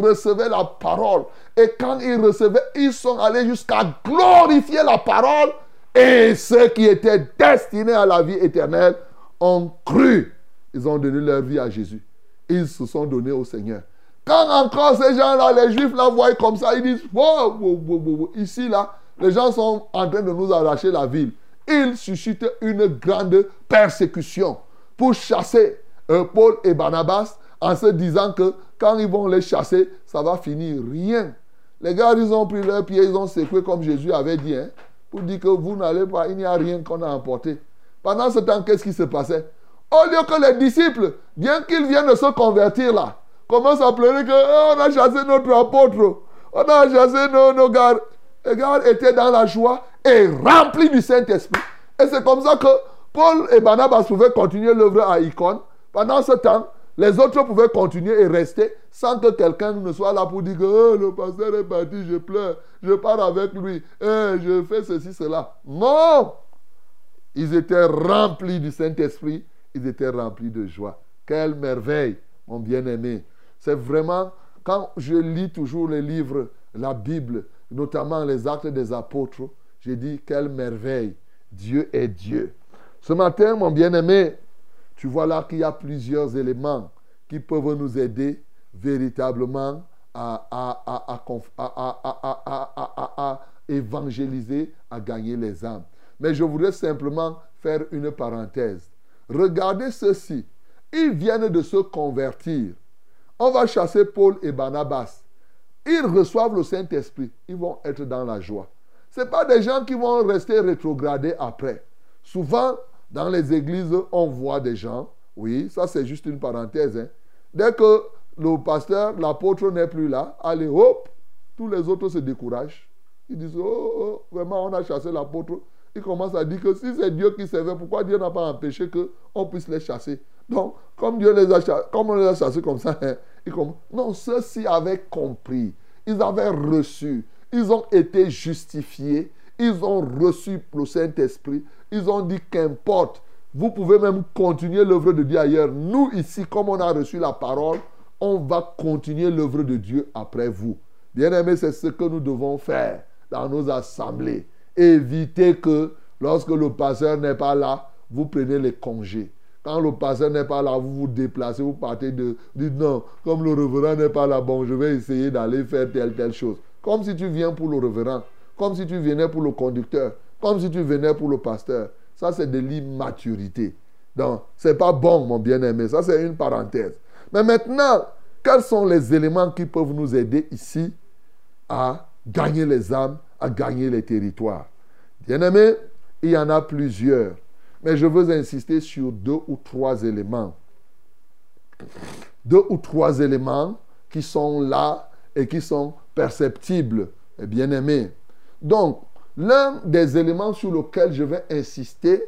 recevaient la parole. Et quand ils recevaient, ils sont allés jusqu'à glorifier la parole. Et ceux qui étaient destinés à la vie éternelle ont cru. Ils ont donné leur vie à Jésus. Ils se sont donnés au Seigneur. Quand encore ces gens-là, les Juifs la voient comme ça, ils disent, wow. ici, là, les gens sont en train de nous arracher la ville. Ils suscitent une grande persécution pour chasser euh, Paul et Barnabas en se disant que quand ils vont les chasser, ça va finir rien. Les gars, ils ont pris leurs pieds, ils ont secoué comme Jésus avait dit, hein, pour dire que vous n'allez pas, il n'y a rien qu'on a emporté. Pendant ce temps, qu'est-ce qui se passait? Au lieu que les disciples, bien qu'ils viennent de se convertir là, commencent à pleurer que Oh, on a chassé notre apôtre, on a chassé nos, nos gars. Les gars étaient dans la joie et remplis du Saint-Esprit. Et c'est comme ça que Paul et Barnabas pouvaient continuer l'œuvre à Icône. Pendant ce temps, les autres pouvaient continuer et rester sans que quelqu'un ne soit là pour dire que Oh, le pasteur est parti, je pleure, je pars avec lui, Eh, je fais ceci, cela. Non! Ils étaient remplis du Saint-Esprit, ils étaient remplis de joie. Quelle merveille, mon bien-aimé. C'est vraiment, quand je lis toujours les livres, la Bible, notamment les actes des apôtres, je dis, quelle merveille. Dieu est Dieu. Ce matin, mon bien-aimé, tu vois là qu'il y a plusieurs éléments qui peuvent nous aider véritablement à, évangéliser, à gagner les âmes. Mais je voudrais simplement faire une parenthèse. Regardez ceci. Ils viennent de se convertir. On va chasser Paul et Barnabas. Ils reçoivent le Saint-Esprit. Ils vont être dans la joie. Ce pas des gens qui vont rester rétrogradés après. Souvent, dans les églises, on voit des gens, oui, ça c'est juste une parenthèse. hein. Dès que le pasteur, l'apôtre n'est plus là, allez, hop, tous les autres se découragent. Ils disent, oh, oh, vraiment, on a chassé l'apôtre. Ils commencent à dire que si c'est Dieu qui servait, pourquoi Dieu n'a pas empêché qu'on puisse les chasser? Donc, comme Dieu les a chassés, comme on les a chassés comme ça, hein, ils comm- non, ceux-ci avaient compris. Ils avaient reçu. Ils ont été justifiés. Ils ont reçu le Saint-Esprit. Ils ont dit qu'importe. Vous pouvez même continuer l'œuvre de Dieu ailleurs. Nous, ici, comme on a reçu la parole, on va continuer l'œuvre de Dieu après vous. Bien aimé, c'est ce que nous devons faire dans nos assemblées. Évitez que lorsque le pasteur n'est pas là, vous prenez les congés. Quand le pasteur n'est pas là, vous vous déplacez, vous partez de... Dites non, comme le reverend n'est pas là, bon, je vais essayer d'aller faire telle, telle chose. Comme si tu viens pour le reverend, comme si tu venais pour le conducteur, comme si tu venais pour le pasteur. Ça, c'est de l'immaturité. Donc, c'est pas bon, mon bien-aimé. Ça, c'est une parenthèse. Mais maintenant, quels sont les éléments qui peuvent nous aider ici à gagner les âmes, à gagner les territoires? Bien-aimé, il y en a plusieurs. Mais je veux insister sur deux ou trois éléments. Deux ou trois éléments qui sont là et qui sont perceptibles, et bien-aimés. Donc, l'un des éléments sur lequel je vais insister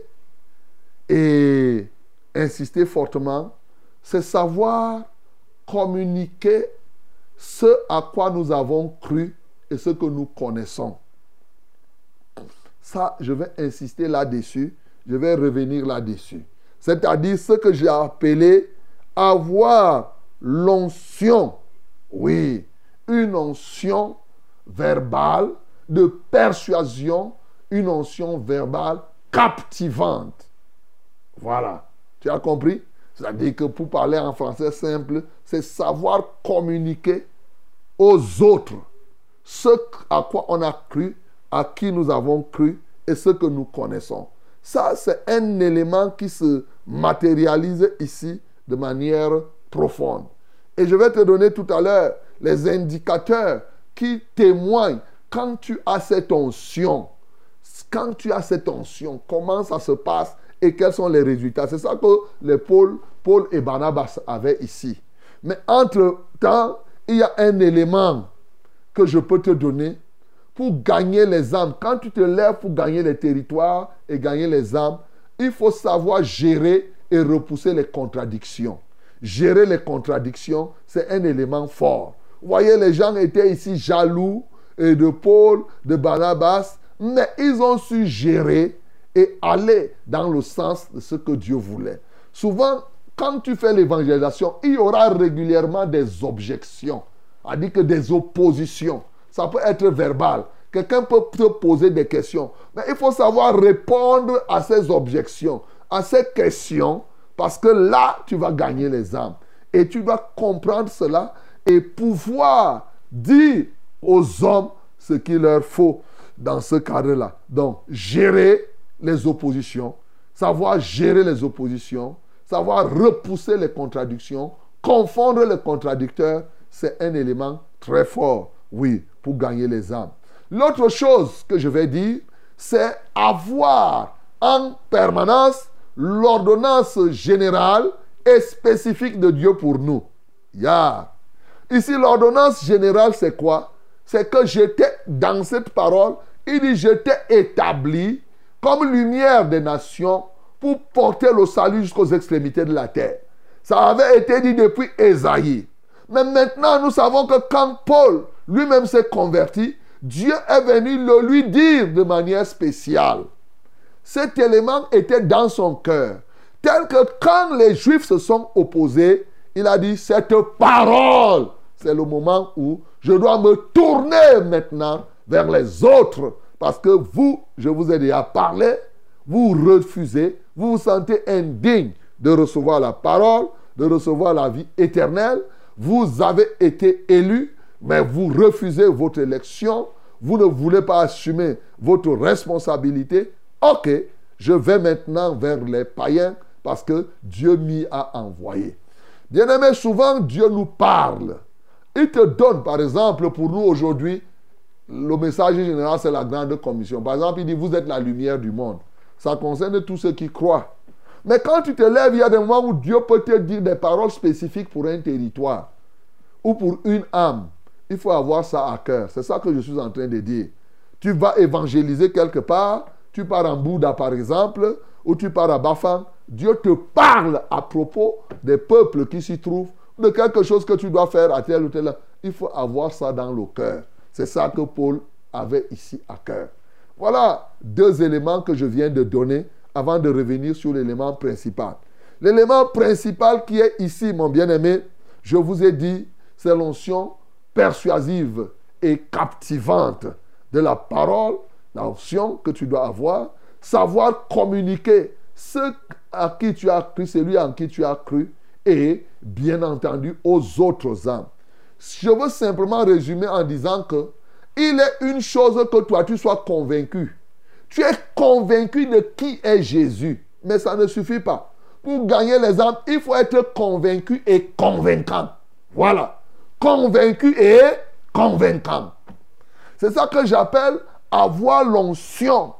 et insister fortement, c'est savoir communiquer ce à quoi nous avons cru et ce que nous connaissons. Ça, je vais insister là-dessus. Je vais revenir là-dessus. C'est-à-dire ce que j'ai appelé avoir l'onction. Oui, une onction verbale de persuasion, une onction verbale captivante. Voilà. Tu as compris? C'est-à-dire que pour parler en français simple, c'est savoir communiquer aux autres ce à quoi on a cru, à qui nous avons cru et ce que nous connaissons. Ça, c'est un élément qui se matérialise ici de manière profonde. Et je vais te donner tout à l'heure les indicateurs qui témoignent quand tu as cette onction. Quand tu as cette onction, comment ça se passe et quels sont les résultats? C'est ça que les Paul, Paul et Barnabas avaient ici. Mais entre-temps, il y a un élément que je peux te donner pour gagner les âmes. Quand tu te lèves pour gagner les territoires et gagner les âmes, il faut savoir gérer et repousser les contradictions. Gérer les contradictions, c'est un élément fort. Vous voyez, les gens étaient ici jaloux et de Paul, de Barnabas, mais ils ont su gérer et aller dans le sens de ce que Dieu voulait. Souvent, quand tu fais l'évangélisation, il y aura régulièrement des objections, c'est-à-dire que des oppositions. Ça peut être verbal. Quelqu'un peut te poser des questions. Mais il faut savoir répondre à ces objections, à ces questions, parce que là, tu vas gagner les âmes. Et tu dois comprendre cela et pouvoir dire aux hommes ce qu'il leur faut dans ce cadre-là. Donc, gérer les oppositions, savoir gérer les oppositions, savoir repousser les contradictions, confondre les contradicteurs, c'est un élément très fort, oui, pour gagner les âmes. L'autre chose que je vais dire, c'est avoir en permanence l'ordonnance générale et spécifique de Dieu pour nous. Ici, l'ordonnance générale, c'est quoi? C'est que j'étais dans cette parole, il dit, j'étais établi comme lumière des nations pour porter le salut jusqu'aux extrémités de la terre. Ça avait été dit depuis Ésaïe. Mais maintenant, nous savons que quand Paul lui-même s'est converti, Dieu est venu le lui dire de manière spéciale. Cet élément était dans son cœur. Tel que quand les Juifs se sont opposés, il a dit, cette parole, c'est le moment où je dois me tourner maintenant vers les autres. Parce que vous, je vous ai déjà parlé, vous refusez, vous vous sentez indigne de recevoir la parole, de recevoir la vie éternelle. Vous avez été élu, mais vous refusez votre élection. Vous ne voulez pas assumer votre responsabilité. Ok, je vais maintenant vers les païens parce que Dieu m'y a envoyé. Bien-aimé, souvent Dieu nous parle. Il te donne, par exemple, pour nous aujourd'hui, le message général, c'est la grande commission. Par exemple, il dit, vous êtes la lumière du monde. Ça concerne tous ceux qui croient. Mais quand tu te lèves, il y a des moments où Dieu peut te dire des paroles spécifiques pour un territoire ou pour une âme. Il faut avoir ça à cœur. C'est ça que je suis en train de dire. Tu vas évangéliser quelque part, tu pars en Bouddha par exemple, ou tu pars à Bafang, Dieu te parle à propos des peuples qui s'y trouvent, de quelque chose que tu dois faire à tel ou tel. Il faut avoir ça dans le cœur. C'est ça que Paul avait ici à cœur. Voilà deux éléments que je viens de donner avant de revenir sur l'élément principal. L'élément principal qui est ici, mon bien-aimé, je vous ai dit, c'est l'onction persuasive et captivante de la parole, l'onction que tu dois avoir, savoir communiquer ce à qui tu as cru, celui en qui tu as cru, et bien entendu aux autres âmes. Je veux simplement résumer en disant que il est une chose que toi tu sois convaincu. Tu es convaincu de qui est Jésus, mais ça ne suffit pas. Pour gagner les âmes, il faut être convaincu et convaincant. Voilà. Convaincu et convaincant. C'est ça que j'appelle avoir l'onction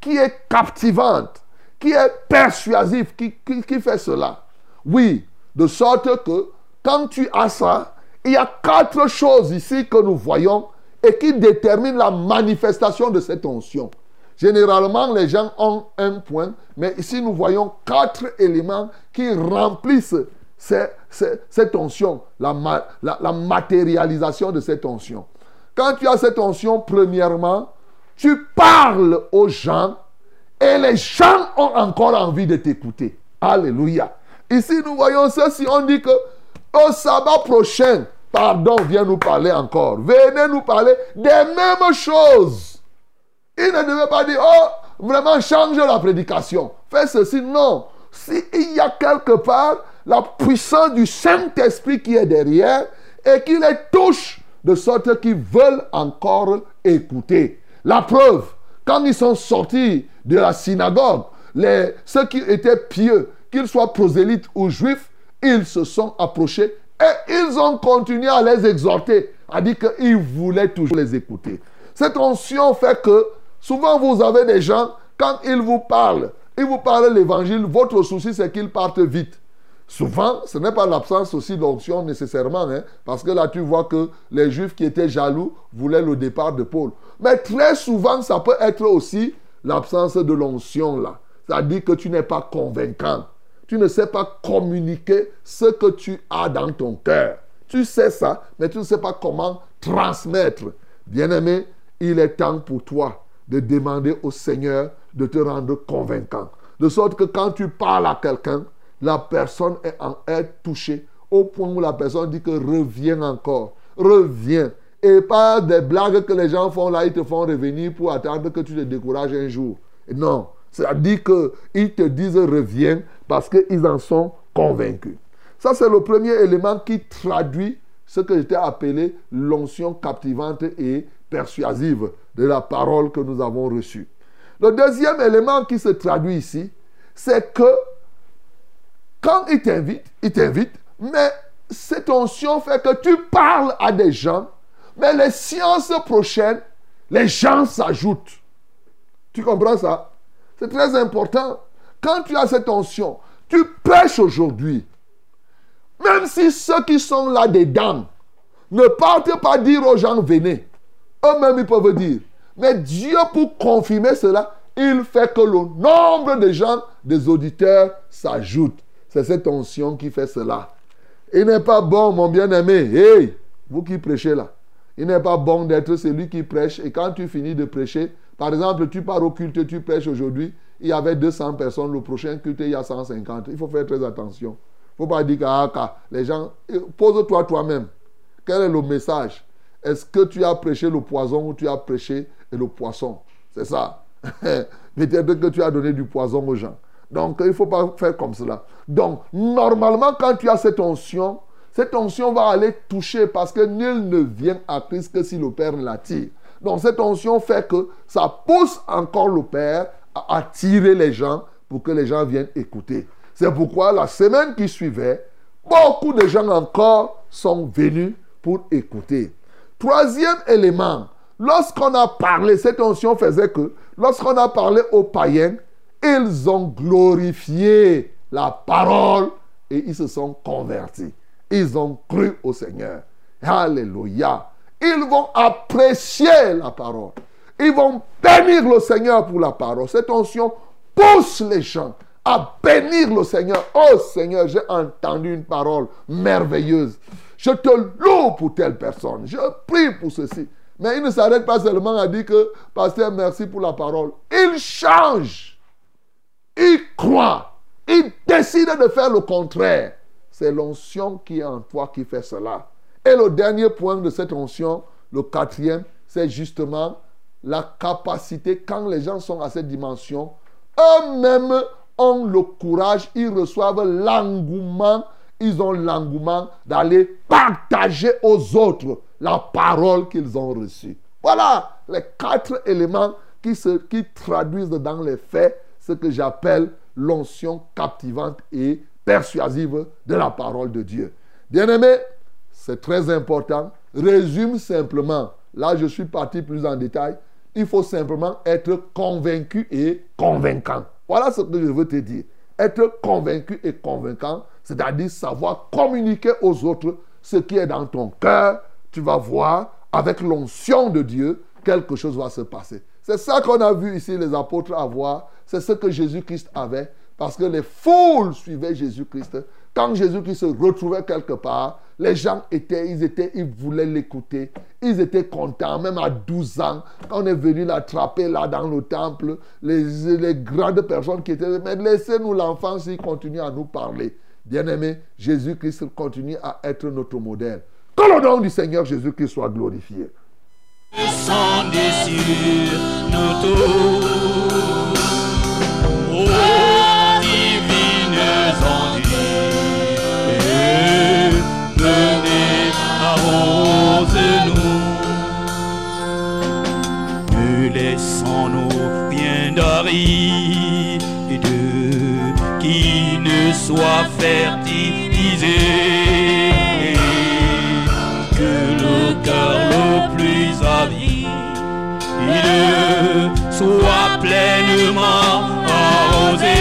qui est captivante, qui est persuasive, qui, qui, qui fait cela. Oui, de sorte que quand tu as ça, il y a quatre choses ici que nous voyons et qui déterminent la manifestation de cette onction. Généralement, les gens ont un point, mais ici nous voyons quatre éléments qui remplissent cette onction, la- la matérialisation de cette onction. Quand tu as cette onction, premièrement, tu parles aux gens et les gens ont encore envie de t'écouter. Alléluia. Ici, nous voyons ceci. On dit que au sabbat prochain, pardon, viens nous parler encore. Venez nous parler des mêmes choses. Il ne devait pas dire, oh, vraiment change la prédication. Fais ceci. Non. S'il y a quelque part la puissance du Saint-Esprit qui est derrière et qui les touche de sorte qu'ils veulent encore écouter. La preuve, quand ils sont sortis de la synagogue, les, ceux qui étaient pieux, qu'ils soient prosélytes ou juifs, ils se sont approchés et ils ont continué à les exhorter, à dire qu'ils voulaient toujours les écouter. Cette onction fait que souvent vous avez des gens, quand ils vous parlent, ils vous parlent l'évangile, votre souci c'est qu'ils partent vite. Souvent, ce n'est pas l'absence aussi d'onction nécessairement, hein, parce que là tu vois que les juifs qui étaient jaloux voulaient le départ de Paul. Mais très souvent, ça peut être aussi l'absence de l'onction là. C'est-à-dire que tu n'es pas convaincant. Tu ne sais pas communiquer ce que tu as dans ton cœur. Tu sais ça, mais tu ne sais pas comment transmettre. Bien-aimé, il est temps pour toi de demander au Seigneur de te rendre convaincant. De sorte que quand tu parles à quelqu'un, la personne est, touchée au point où la personne dit que reviens encore, reviens. Et pas des blagues que les gens font là, ils te font revenir pour attendre que tu te décourages un jour. Non, c'est-à-dire qu'ils te disent reviens parce qu'ils en sont convaincus. Ça, c'est le premier élément qui traduit ce que j'étais appelé l'onction captivante et persuasive de la parole que nous avons reçue. Le deuxième élément qui se traduit ici, c'est que quand il t'invite, il t'invite, mais cette onction fait que tu parles à des gens, mais les séances prochaines, les gens s'ajoutent. Tu comprends ça? C'est très important. Quand tu as cette onction, tu prêches aujourd'hui. Même si ceux qui sont là dedans ne partent pas dire aux gens venez. Eux-mêmes, ils peuvent dire. Mais Dieu, pour confirmer cela, il fait que le nombre de gens, des auditeurs, s'ajoute. C'est cette onction qui fait cela. Il n'est pas bon, mon bien-aimé. Hey, vous qui prêchez là. Il n'est pas bon d'être celui qui prêche. Et quand tu finis de prêcher, par exemple, tu pars au culte, tu prêches aujourd'hui, il y avait 200 personnes, le prochain culte, il y a 150. Il faut faire très attention. Il ne faut pas dire que ah, les gens... Pose-toi toi-même. Quel est le message? Est-ce que tu as prêché le poison ou tu as prêché le poisson? C'est ça. Peut-être que tu as donné du poison aux gens. Donc, il ne faut pas faire comme cela. Donc, normalement, quand tu as cette onction, cette onction va aller toucher parce que nul ne vient à Christ que si le Père l'attire. Donc, cette onction fait que ça pousse encore le Père à attirer les gens pour que les gens viennent écouter. C'est pourquoi la semaine qui suivait, beaucoup de gens encore sont venus pour écouter. Troisième élément, lorsqu'on a parlé, cette onction faisait que lorsqu'on a parlé aux païens, ils ont glorifié la parole et ils se sont convertis. Ils ont cru au Seigneur. Alléluia. Ils vont apprécier la parole. Ils vont bénir le Seigneur pour la parole. Cette onction pousse les gens à bénir le Seigneur. Oh Seigneur, j'ai entendu une parole merveilleuse. Je te loue pour telle personne. Je prie pour ceci. Mais il ne s'arrête pas seulement à dire que, pasteur, merci pour la parole. Il change. Il croit. Il décide de faire le contraire. C'est l'onction qui est en toi qui fait cela. Et le dernier point de cette onction, le quatrième, c'est justement la capacité, quand les gens sont à cette dimension, eux-mêmes ont le courage, ils reçoivent l'engouement, ils ont l'engouement d'aller partager aux autres la parole qu'ils ont reçue. Voilà les quatre éléments qui, se, qui traduisent dans les faits ce que j'appelle l'onction captivante et persuasive de la parole de Dieu. Bien-aimé, c'est très important. Résume simplement. Là, je suis parti plus en détail. Il faut simplement être convaincu et convaincant. Voilà ce que je veux te dire. Être convaincu et convaincant, c'est-à-dire savoir communiquer aux autres ce qui est dans ton cœur. Tu vas voir, avec l'onction de Dieu, quelque chose va se passer. C'est ça qu'on a vu ici les apôtres avoir. C'est ce que Jésus-Christ avait. Parce que les foules suivaient Jésus-Christ. Quand Jésus-Christ se retrouvait quelque part, les gens étaient, ils étaient, ils voulaient l'écouter. Ils étaient contents, même à 12 ans, quand on est venu l'attraper là dans le temple, les, grandes personnes qui étaient, mais laissez-nous l'enfant s'il continue à nous parler. Bien-aimé, Jésus-Christ continue à être notre modèle. Que le nom du Seigneur Jésus-Christ soit glorifié. D'aride qui ne soit fertilisé. Que le cœur le plus avide soit pleinement arrosé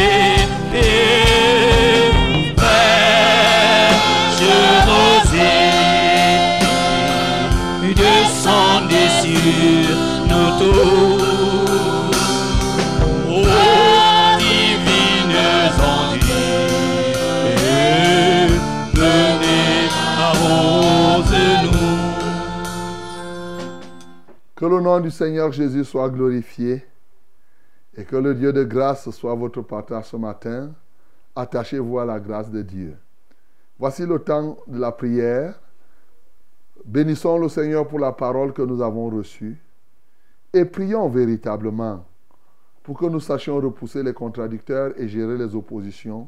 et fraîche rosée descendez sur nous Que le nom du Seigneur Jésus soit glorifié et que le Dieu de grâce soit votre partage ce matin. Attachez-vous à la grâce de Dieu. Voici le temps de la prière. Bénissons le Seigneur pour la parole que nous avons reçue et prions véritablement pour que nous sachions repousser les contradicteurs et gérer les oppositions,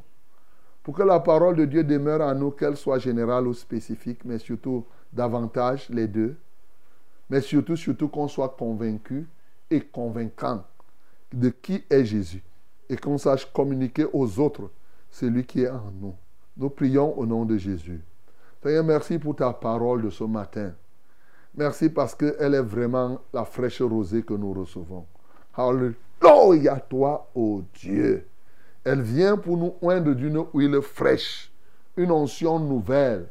pour que la parole de Dieu demeure en nous, qu'elle soit générale ou spécifique, mais surtout davantage les deux mais surtout, surtout qu'on soit convaincu et convaincant de qui est Jésus et qu'on sache communiquer aux autres celui qui est en nous. Nous prions au nom de Jésus. Seigneur, merci pour ta parole de ce matin. Merci parce qu'elle est vraiment la fraîche rosée que nous recevons. Alléluia toi, ô Dieu. Elle vient pour nous oindre d'une huile fraîche, une onction nouvelle,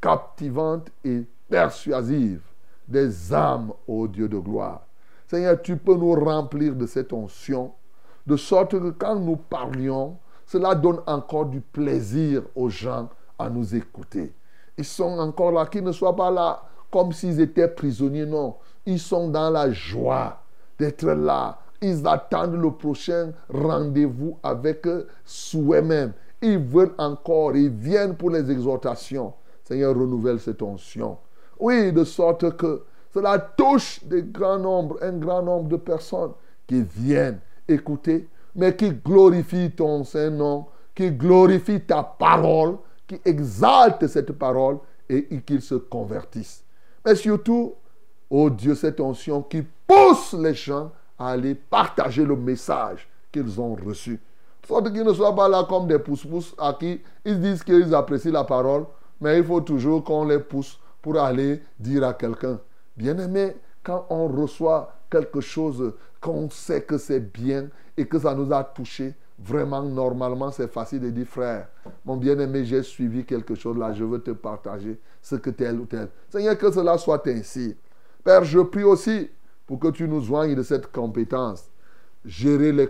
captivante et persuasive des âmes, ô Dieu de gloire. Seigneur, tu peux nous remplir de cette onction, de sorte que quand nous parlions, cela donne encore du plaisir aux gens à nous écouter. Ils sont encore là, qu'ils ne soient pas là comme s'ils étaient prisonniers, non. Ils sont dans la joie d'être là. Ils attendent le prochain rendez-vous avec souhait même. Ils veulent encore, ils viennent pour les exhortations. Seigneur, renouvelle cette onction. Oui, de sorte que cela touche des grands nombres, un grand nombre de personnes qui viennent écouter, mais qui glorifie ton Saint-Nom, qui glorifie ta parole, qui exalte cette parole et qu'ils se convertissent. Mais surtout, oh Dieu, cette onction qui pousse les gens à aller partager le message qu'ils ont reçu. De sorte qu'ils ne soient pas là comme des pousse-pousse à qui ils disent qu'ils apprécient la parole, mais il faut toujours qu'on les pousse pour aller dire à quelqu'un. Bien-aimé, quand on reçoit quelque chose qu'on sait que c'est bien et que ça nous a touché, vraiment, normalement, c'est facile de dire, frère, mon bien-aimé, j'ai suivi quelque chose là, je veux te partager ce que tel ou tel. Seigneur, que cela soit ainsi. Père, je prie aussi pour que tu nous joignes de cette compétence. Gérer les,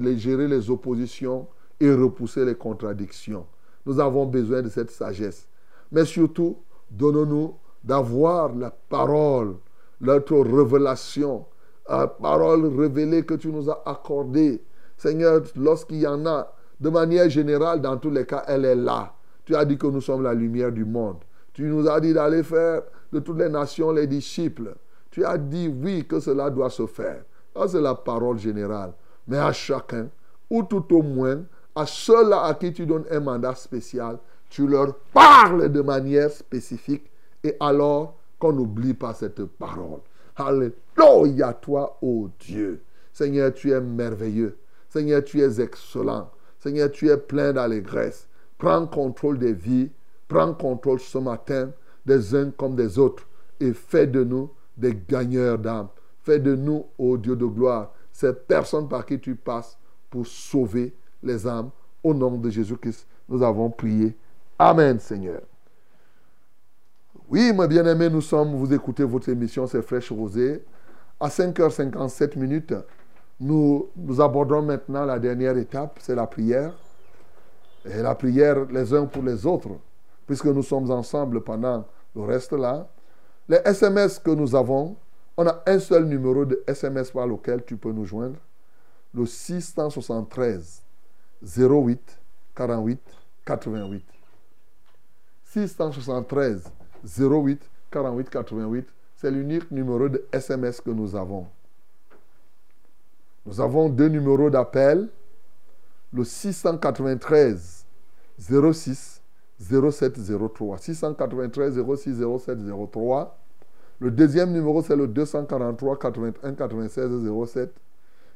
les, gérer les oppositions et repousser les contradictions. Nous avons besoin de cette sagesse. Mais surtout, donne-nous d'avoir la parole, notre révélation, la parole révélée que tu nous as accordée. Seigneur, lorsqu'il y en a, de manière générale, dans tous les cas, elle est là. Tu as dit que nous sommes la lumière du monde. Tu nous as dit d'aller faire de toutes les nations les disciples. Tu as dit oui que cela doit se faire. Ça, c'est la parole générale. Mais à chacun, ou tout au moins, à ceux-là à qui tu donnes un mandat spécial, tu leur parles de manière spécifique et alors qu'on n'oublie pas cette parole. Alléluia toi, ô Dieu. Seigneur, tu es merveilleux. Seigneur, tu es excellent. Seigneur, tu es plein d'allégresse. Prends contrôle des vies. Prends contrôle ce matin des uns comme des autres. Et fais de nous des gagneurs d'âme. Fais de nous, ô Dieu de gloire, ces personnes par qui tu passes pour sauver les âmes. Au nom de Jésus-Christ, nous avons prié. Amen, Seigneur. Oui, mes bien-aimés, nous sommes, vous écoutez votre émission, c'est Fraîche Rosée. À 5h57 minutes, nous, nous abordons maintenant la dernière étape, c'est la prière. Et la prière les uns pour les autres, puisque nous sommes ensemble pendant le reste là. Les SMS que nous avons, on a un seul numéro de SMS par lequel tu peux nous joindre, le 673 08 48 88. 673 08 48 88, c'est l'unique numéro de SMS que nous avons. Nous avons deux numéros d'appel, le 693 06 07 03. 693 06 07 03. Le deuxième numéro, c'est le 243 81 96 07.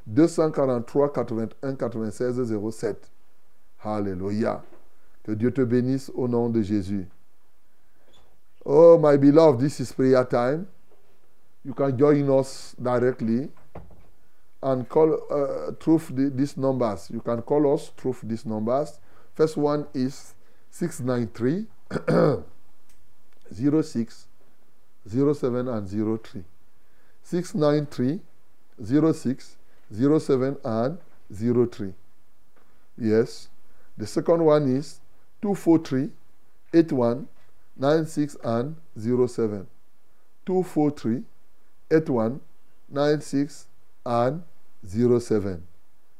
243 81 96 07. Alléluia. Que Dieu te bénisse au nom de Jésus. Oh, my beloved, this is prayer time. You can join us directly and call uh, through the, these numbers. You can call us through these numbers. First one is 693 06 07 and 03. 693 06 07 and 03. Yes. The second one is 243 81 96 and 07. 243 81 96 and 07.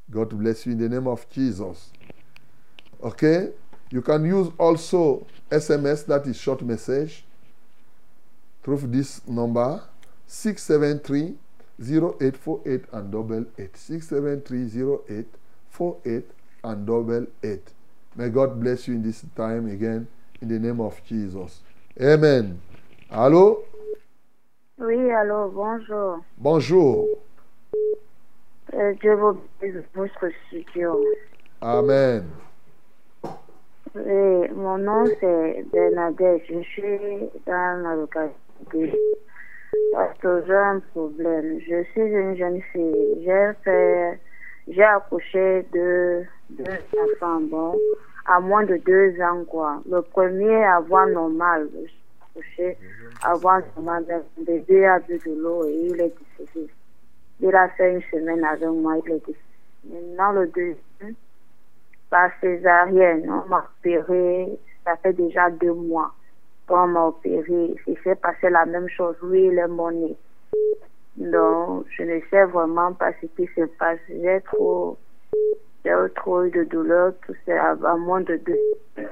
God bless you in the name of Jesus. Okay? You can use also SMS, that is short message, through this number 673 0848 and double eight. 673 0848 and double eight. May God bless you in this time again in the name of Jesus. Amen. Allô? Oui, allô, bonjour. Bonjour. Euh, Dieu vous bénisse votre studio. Amen. Oui, mon nom c'est Bernadette. Je suis dans la localité. Parce que j'ai un problème. Je suis une jeune fille. J'ai fait, j'ai accouché de deux enfants, à moins de deux ans, quoi. Le premier, avoir normal. J'ai accouché, avoir normal. Le bébé a bu de l'eau et il est décédé. Il a fait une semaine avec moi, il est décédé. Maintenant, le deuxième, par césarienne, on m'a opéré, ça fait déjà deux mois qu'on m'a opéré. Il s'est passé la même chose. Lui, il est mon nez. Donc, je ne sais vraiment pas ce qui se passe. J'ai trop, j'ai trop eu de douleur, tout ça, à moins de deux.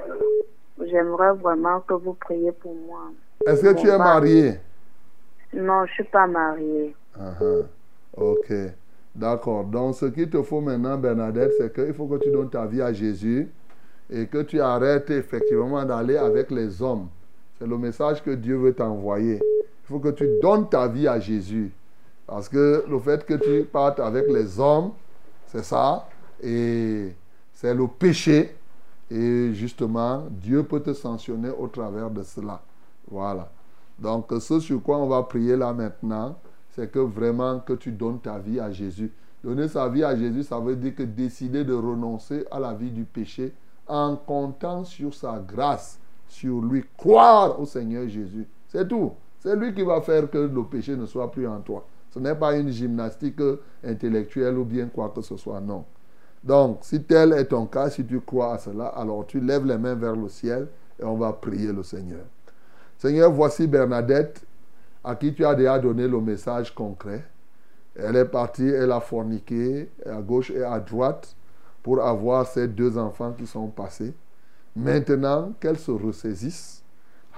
J'aimerais vraiment que vous priez pour moi. Est-ce que tu es marié? Non, je suis pas mariée. Uh-huh. Ok. D'accord. Donc, ce qu'il te faut maintenant, Bernadette, c'est qu'il faut que tu donnes ta vie à Jésus et que tu arrêtes effectivement d'aller avec les hommes. C'est le message que Dieu veut t'envoyer. Il faut que tu donnes ta vie à Jésus. Parce que le fait que tu partes avec les hommes, c'est ça. Et c'est le péché. Et justement, Dieu peut te sanctionner au travers de cela. Voilà. Donc, ce sur quoi on va prier là maintenant, c'est que vraiment que tu donnes ta vie à Jésus. Donner sa vie à Jésus, ça veut dire que décider de renoncer à la vie du péché en comptant sur sa grâce, sur lui, croire au Seigneur Jésus. C'est tout. C'est lui qui va faire que le péché ne soit plus en toi. Ce n'est pas une gymnastique intellectuelle ou bien quoi que ce soit, non. Donc, si tel est ton cas, si tu crois à cela, alors tu lèves les mains vers le ciel et on va prier le Seigneur. Seigneur, voici Bernadette, à qui tu as déjà donné le message concret. Elle est partie, elle a forniqué à gauche et à droite pour avoir ces deux enfants qui sont passés. Maintenant qu'elle se ressaisisse,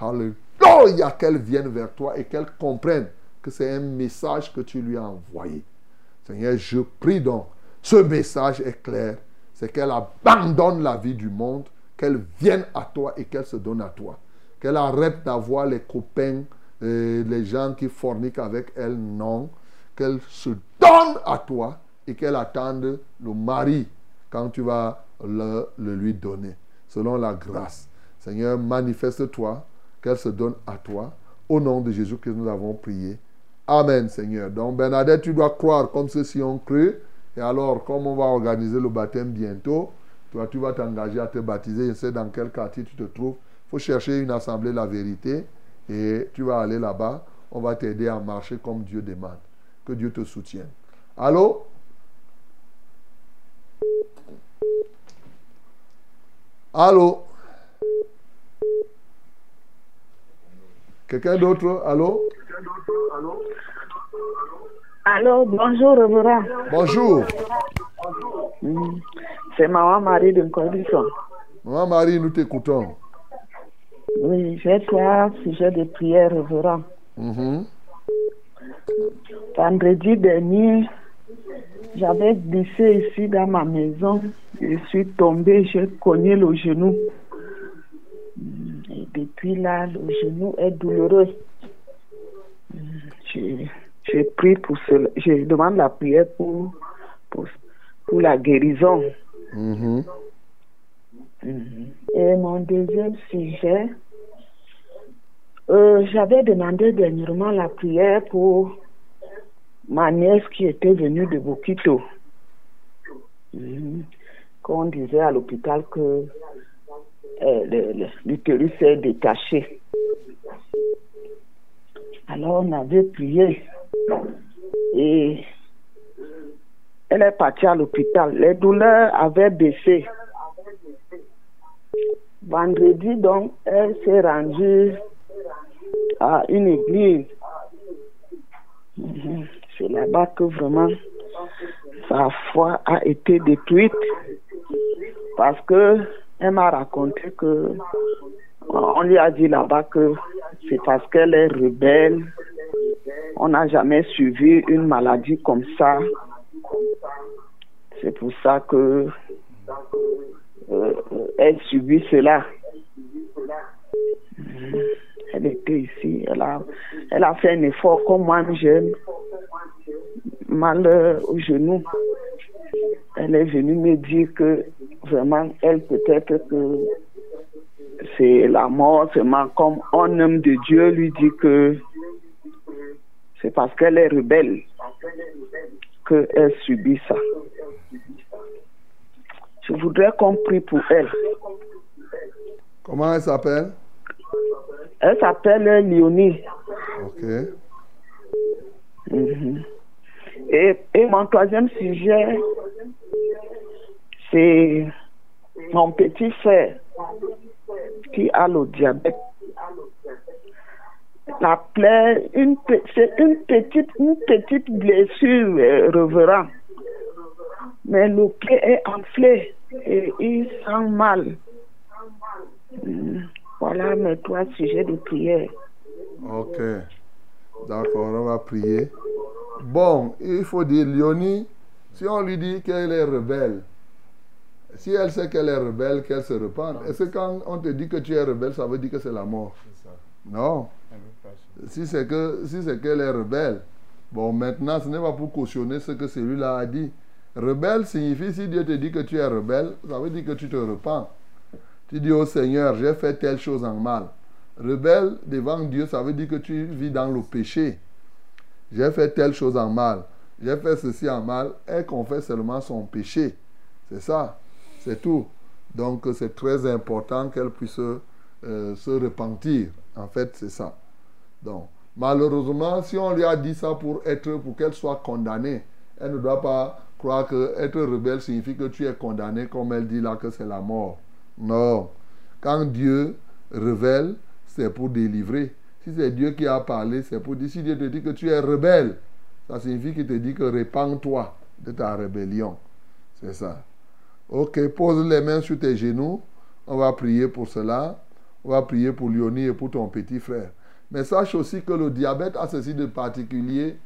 Alléluia, qu'elle vienne vers toi et qu'elle comprenne que c'est un message que tu lui as envoyé. Seigneur, je prie donc, ce message est clair, c'est qu'elle abandonne la vie du monde, qu'elle vienne à toi et qu'elle se donne à toi. Qu'elle arrête d'avoir les copains, euh, les gens qui forniquent avec elle, non. Qu'elle se donne à toi et qu'elle attende le mari quand tu vas le, le lui donner, selon la grâce. Seigneur, manifeste-toi, qu'elle se donne à toi. Au nom de Jésus que nous avons prié. Amen, Seigneur. Donc, Bernadette, tu dois croire comme ceux-ci ont cru. Et alors, comme on va organiser le baptême bientôt, toi, tu vas t'engager à te baptiser. Je sais dans quel quartier tu te trouves. Il faut chercher une assemblée la vérité. Et tu vas aller là-bas. On va t'aider à marcher comme Dieu demande. Que Dieu te soutienne. Allô? Allô? Quelqu'un d'autre? Allô? Allô, bonjour, Révérend. Bonjour. Mm. C'est Maman Marie de Cordisson. Maman Marie, nous t'écoutons. Oui, j'ai fait un sujet de prière, Révérend. Mhm. Vendredi dernier, j'avais glissé ici dans ma maison. Je suis tombée, j'ai cogné le genou. Et depuis là, le genou est douloureux. Mm, je prie pour cela. Je demande la prière pour, pour, pour la guérison. Mhm. Mhm. Et mon deuxième sujet, euh, j'avais demandé dernièrement la prière pour ma nièce qui était venue de Bokito. Mhm. Qu'on disait à l'hôpital que euh, l'utérus est détaché. Alors on avait prié et elle est partie à l'hôpital. Les douleurs avaient baissé. Vendredi, donc, elle s'est rendue à une église. Mhm. C'est là-bas que vraiment sa foi a été détruite parce que elle m'a raconté que on lui a dit là-bas que c'est parce qu'elle est rebelle. On n'a jamais suivi une maladie comme ça. C'est pour ça que euh, elle subit cela. Mhm. Elle était ici, elle a, elle a fait un effort comme moi, j'ai mal euh, au genou. Elle est venue me dire que vraiment, elle peut-être que c'est la mort, seulement comme un homme de Dieu lui dit que c'est parce qu'elle est rebelle qu'elle subit ça. Je voudrais qu'on prie pour elle. Comment elle s'appelle? Elle s'appelle Léonie. Ok. Mhm. Et, et mon troisième sujet, c'est mon petit frère qui a le diabète. La plaie, c'est une petite, une petite blessure, euh, reverant. Mais le pied est enflé et il sent mal. Voilà mes trois sujets de prière. Ok. D'accord, on va prier. Bon, il faut dire, Léonie, Si on lui dit qu'elle est rebelle, si elle sait qu'elle est rebelle, qu'elle se repente, est-ce que quand on te dit que tu es rebelle, ça veut dire que c'est la mort? Ça. Non. Si c'est que si c'est qu'elle est rebelle, bon maintenant ce n'est pas pour cautionner ce que celui-là a dit. Rebelle signifie si Dieu te dit que tu es rebelle, ça veut dire que tu te repens. Tu dis au Seigneur, j'ai fait telle chose en mal. Rebelle devant Dieu, ça veut dire que tu vis dans le péché. J'ai fait telle chose en mal. J'ai fait ceci en mal. Elle confesse seulement son péché. C'est ça. C'est tout. Donc c'est très important qu'elle puisse euh, se repentir. En fait, c'est ça. Donc, malheureusement, si on lui a dit ça pour être, pour qu'elle soit condamnée, elle ne doit pas croire que être rebelle signifie que tu es condamné, comme elle dit là que c'est la mort. Non. Quand Dieu révèle, c'est pour délivrer. Si c'est Dieu qui a parlé, c'est pour dire. Si Dieu te dit que tu es rebelle, ça signifie qu'il te dit que répands-toi de ta rébellion. C'est ça. Ok, pose les mains sur tes genoux. On va prier pour cela. On va prier pour Léonie et pour ton petit frère. Mais sache aussi que le diabète a ceci de particulier.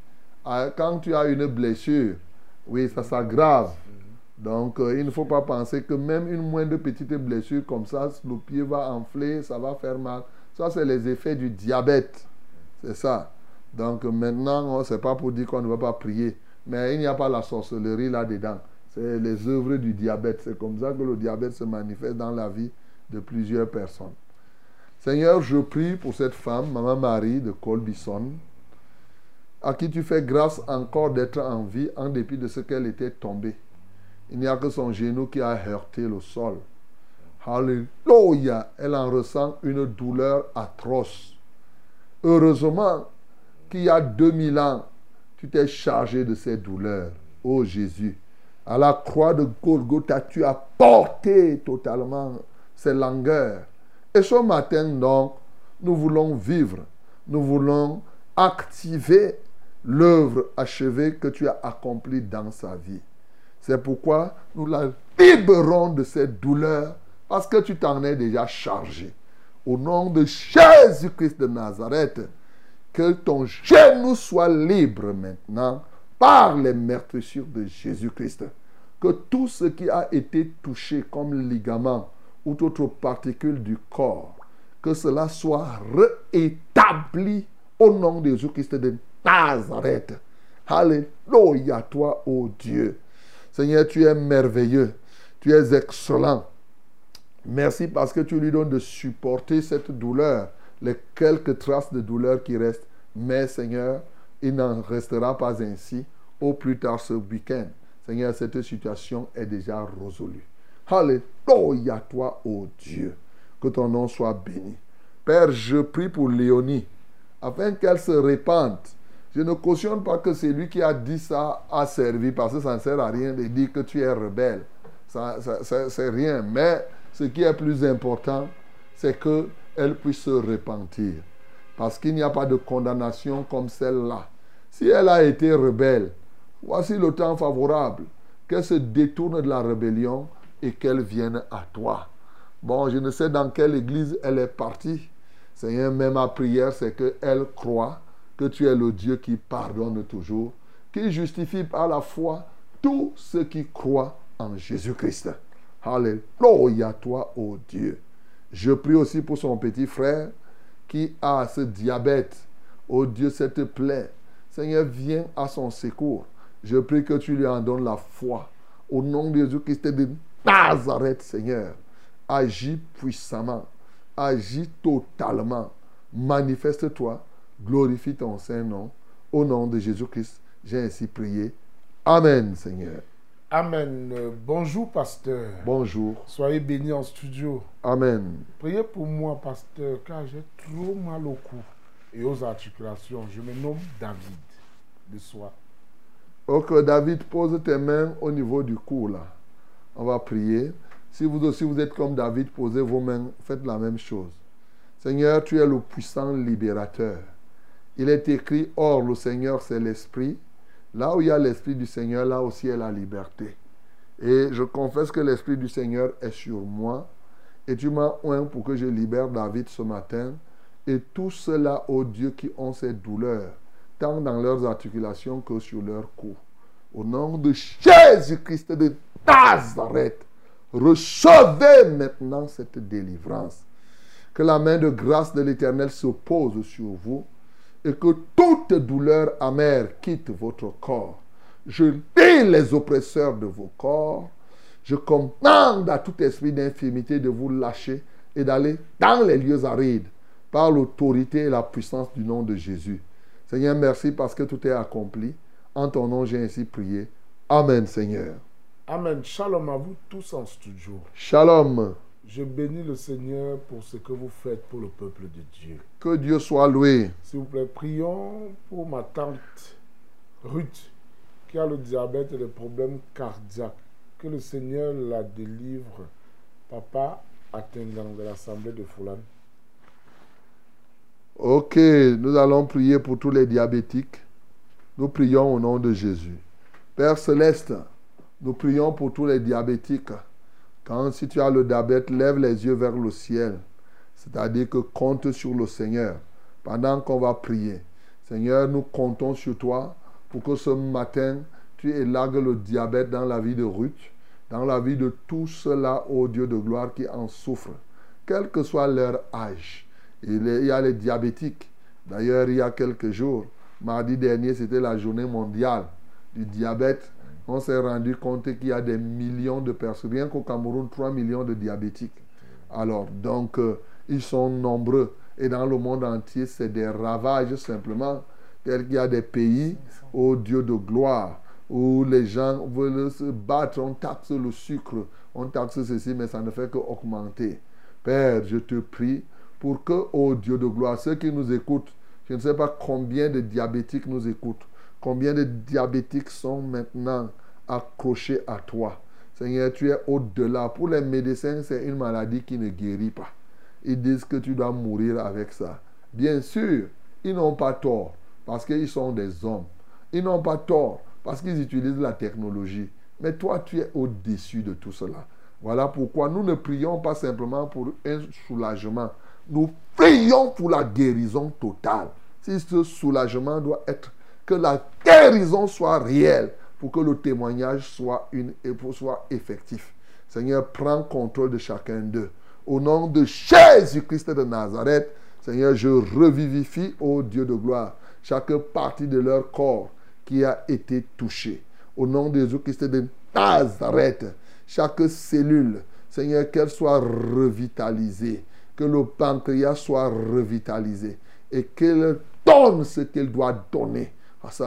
Ah, Quand tu as une blessure, oui, ça s'aggrave. Donc, euh, il ne faut pas penser que même une moindre petite blessure comme ça, le pied va enfler, ça va faire mal. Ça, c'est les effets du diabète. C'est ça. Donc, maintenant, ce n'est pas pour dire qu'on ne va pas prier. Mais il n'y a pas la sorcellerie là-dedans. C'est les œuvres du diabète. C'est comme ça que le diabète se manifeste dans la vie de plusieurs personnes. Seigneur, je prie pour cette femme, Maman Marie de Colbison, à qui tu fais grâce encore d'être en vie en dépit de ce qu'elle était tombée. Il n'y a que son genou qui a heurté le sol. Alléluia. Elle en ressent une douleur atroce. Heureusement qu'il y a 2000 ans, tu t'es chargé de ces douleurs. Oh Jésus, à la croix de Golgotha, tu as porté totalement ces langueurs. Et ce matin, donc, nous voulons vivre, nous voulons activer l'œuvre achevée que tu as accomplie dans sa vie. C'est pourquoi nous la libérons de cette douleur parce que tu t'en es déjà chargé. Au nom de Jésus-Christ de Nazareth, que ton genou soit libre maintenant par les meurtrissures de Jésus-Christ. Que tout ce qui a été touché comme ligament ou toute autre particule du corps, que cela soit réétabli au nom de Jésus-Christ de Nazareth. Alléluia, toi, ô Dieu. Seigneur, tu es merveilleux. Tu es excellent. Merci parce que tu lui donnes de supporter cette douleur, les quelques traces de douleur qui restent. Mais Seigneur, il n'en restera pas ainsi au plus tard ce week-end. Seigneur, cette situation est déjà résolue. Alléluia, toi, ô Dieu. Que ton nom soit béni. Père, je prie pour Léonie, afin qu'elle se répande. Je ne cautionne pas que c'est lui qui a dit ça a servi, parce que ça ne sert à rien de dire que tu es rebelle. Ça- c'est rien. Mais ce qui est plus important, c'est qu'elle puisse se repentir. Parce qu'il n'y a pas de condamnation comme celle-là. Si elle a été rebelle, voici le temps favorable. Qu'elle se détourne de la rébellion et qu'elle vienne à toi. Bon, je ne sais dans quelle église elle est partie. Seigneur, même ma prière, c'est qu'elle croit que tu es le Dieu qui pardonne toujours, qui justifie par la foi tous ceux qui croient en Jésus-Christ. Alléluia, toi, ô Dieu. Je prie aussi pour son petit frère qui a ce diabète. Ô Dieu, cette plaie. Seigneur, viens à son secours. Je prie que tu lui en donnes la foi. Au nom de Jésus-Christ de Nazareth, Seigneur, agis puissamment. Agis totalement. Manifeste-toi. Glorifie ton Saint-Nom. Au nom de Jésus-Christ, j'ai ainsi prié. Amen, Seigneur. Amen. Euh, Bonjour, pasteur. Bonjour. Soyez bénis en studio. Amen. Priez pour moi, pasteur, car j'ai trop mal au cou et aux articulations. Je me nomme David de soi. Ok, David, pose tes mains au niveau du cou, là. On va prier. Si vous aussi vous êtes comme David, posez vos mains, faites la même chose. Seigneur, tu es le puissant libérateur. Il est écrit, Or, le Seigneur, c'est l'Esprit. Là où il y a l'Esprit du Seigneur, là aussi est la liberté. Et je confesse que l'Esprit du Seigneur est sur moi. Et tu m'as oint pour que je libère David ce matin. Et tous ceux-là, ô Dieu, qui ont ces douleurs, tant dans leurs articulations que sur leur cou. Au nom de Jésus-Christ de Nazareth, recevez maintenant cette délivrance. Que la main de grâce de l'Éternel se pose sur vous et que toute douleur amère quitte votre corps. Je lis les oppresseurs de vos corps. Je commande à tout esprit d'infirmité de vous lâcher et d'aller dans les lieux arides par l'autorité et la puissance du nom de Jésus. Seigneur, merci parce que tout est accompli. En ton nom, j'ai ainsi prié. Amen, Seigneur. Amen. Shalom à vous tous en studio. Shalom. Je bénis le Seigneur pour ce que vous faites pour le peuple de Dieu. Que Dieu soit loué. S'il vous plaît, prions pour ma tante Ruth qui a le diabète et les problèmes cardiaques. Que le Seigneur la délivre. Papa Atengang de l'Assemblée de Foulan. Ok, nous allons prier pour tous les diabétiques. Nous prions au nom de Jésus. Père céleste, nous prions pour tous les diabétiques. Quand si tu as le diabète, lève les yeux vers le ciel. C'est-à-dire que compte sur le Seigneur pendant qu'on va prier. Seigneur, nous comptons sur toi pour que ce matin, tu élagues le diabète dans la vie de Ruth, dans la vie de tous ceux-là, ô Dieu de gloire, qui en souffrent, quel que soit leur âge. Il y a les diabétiques. D'ailleurs, il y a quelques jours, mardi dernier, c'était la journée mondiale du diabète. On s'est rendu compte qu'il y a des millions de personnes, rien qu'au Cameroun, 3 millions de diabétiques. Alors, donc, euh, ils sont nombreux. Et dans le monde entier, c'est des ravages simplement. Tel qu'il y a des pays, ô Dieu de gloire, où les gens veulent se battre, on taxe le sucre, on taxe ceci, mais ça ne fait qu'augmenter. Père, je te prie pour que, ô Dieu de gloire, ceux qui nous écoutent, je ne sais pas combien de diabétiques nous écoutent, combien de diabétiques sont maintenant accrochés à toi? Seigneur, tu es au-delà. Pour les médecins, c'est une maladie qui ne guérit pas. Ils disent que tu dois mourir avec ça. Bien sûr, ils n'ont pas tort parce qu'ils sont des hommes. Ils n'ont pas tort parce qu'ils utilisent la technologie. Mais toi, tu es au-dessus de tout cela. Voilà pourquoi nous ne prions pas simplement pour un soulagement. Nous prions pour la guérison totale. Si ce soulagement doit être que la guérison soit réelle pour que le témoignage soit, une, soit effectif. Seigneur, prends contrôle de chacun d'eux. Au nom de Jésus-Christ de Nazareth, Seigneur, je revivifie, ô Dieu de gloire, chaque partie de leur corps qui a été touchée. Au nom de Jésus-Christ de Nazareth, chaque cellule, Seigneur, qu'elle soit revitalisée, que le pancréas soit revitalisé et qu'elle donne ce qu'elle doit donner,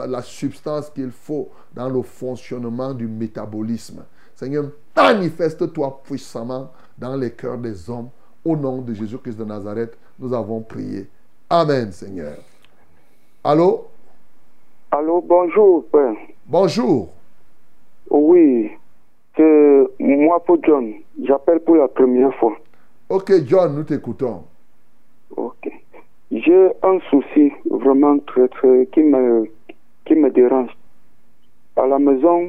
la substance qu'il faut dans le fonctionnement du métabolisme. Seigneur, manifeste-toi puissamment dans les cœurs des hommes. Au nom de Jésus-Christ de Nazareth, nous avons prié. Amen, Seigneur. Allô? Allô, bonjour, Père. Bonjour. Oui, c'est moi pour John. J'appelle pour la première fois. Ok, John, nous t'écoutons. Ok. J'ai un souci vraiment très, très, qui me, qui me dérange. À la maison,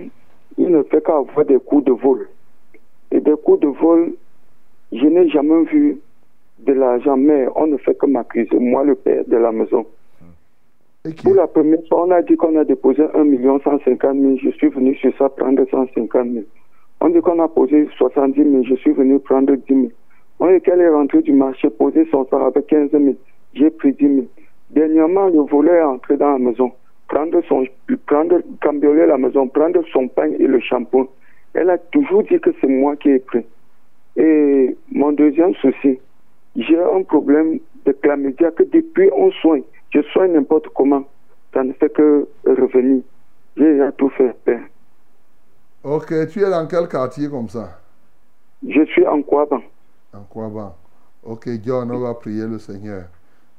il ne fait qu'avoir des coups de vol. Et des coups de vol, je n'ai jamais vu de l'argent, mais on ne fait que m'accuser, moi le père de la maison. Pour la première fois, on a dit qu'on a déposé 1 million 150 000. Je suis venu sur ça prendre 150 000. On dit qu'on a posé 70 000. Je suis venu prendre 10 000. On dit qu'elle est rentrée du marché, poser son sort avec 15 000. J'ai pris 10 000. Dernièrement, le voleur est entré dans la maison, prendre son, prendre, cambrioler la maison, prendre son pain et le shampoing. Elle a toujours dit que c'est moi qui ai pris. Et mon deuxième souci, j'ai un problème de chlamydia que depuis on soigne. Je soigne n'importe comment. Ça ne fait que revenir. J'ai déjà tout fait. Père. Ok, tu es dans quel quartier comme ça? Je suis en Kouaban. En Kouaban. Ok, John, on va prier le Seigneur.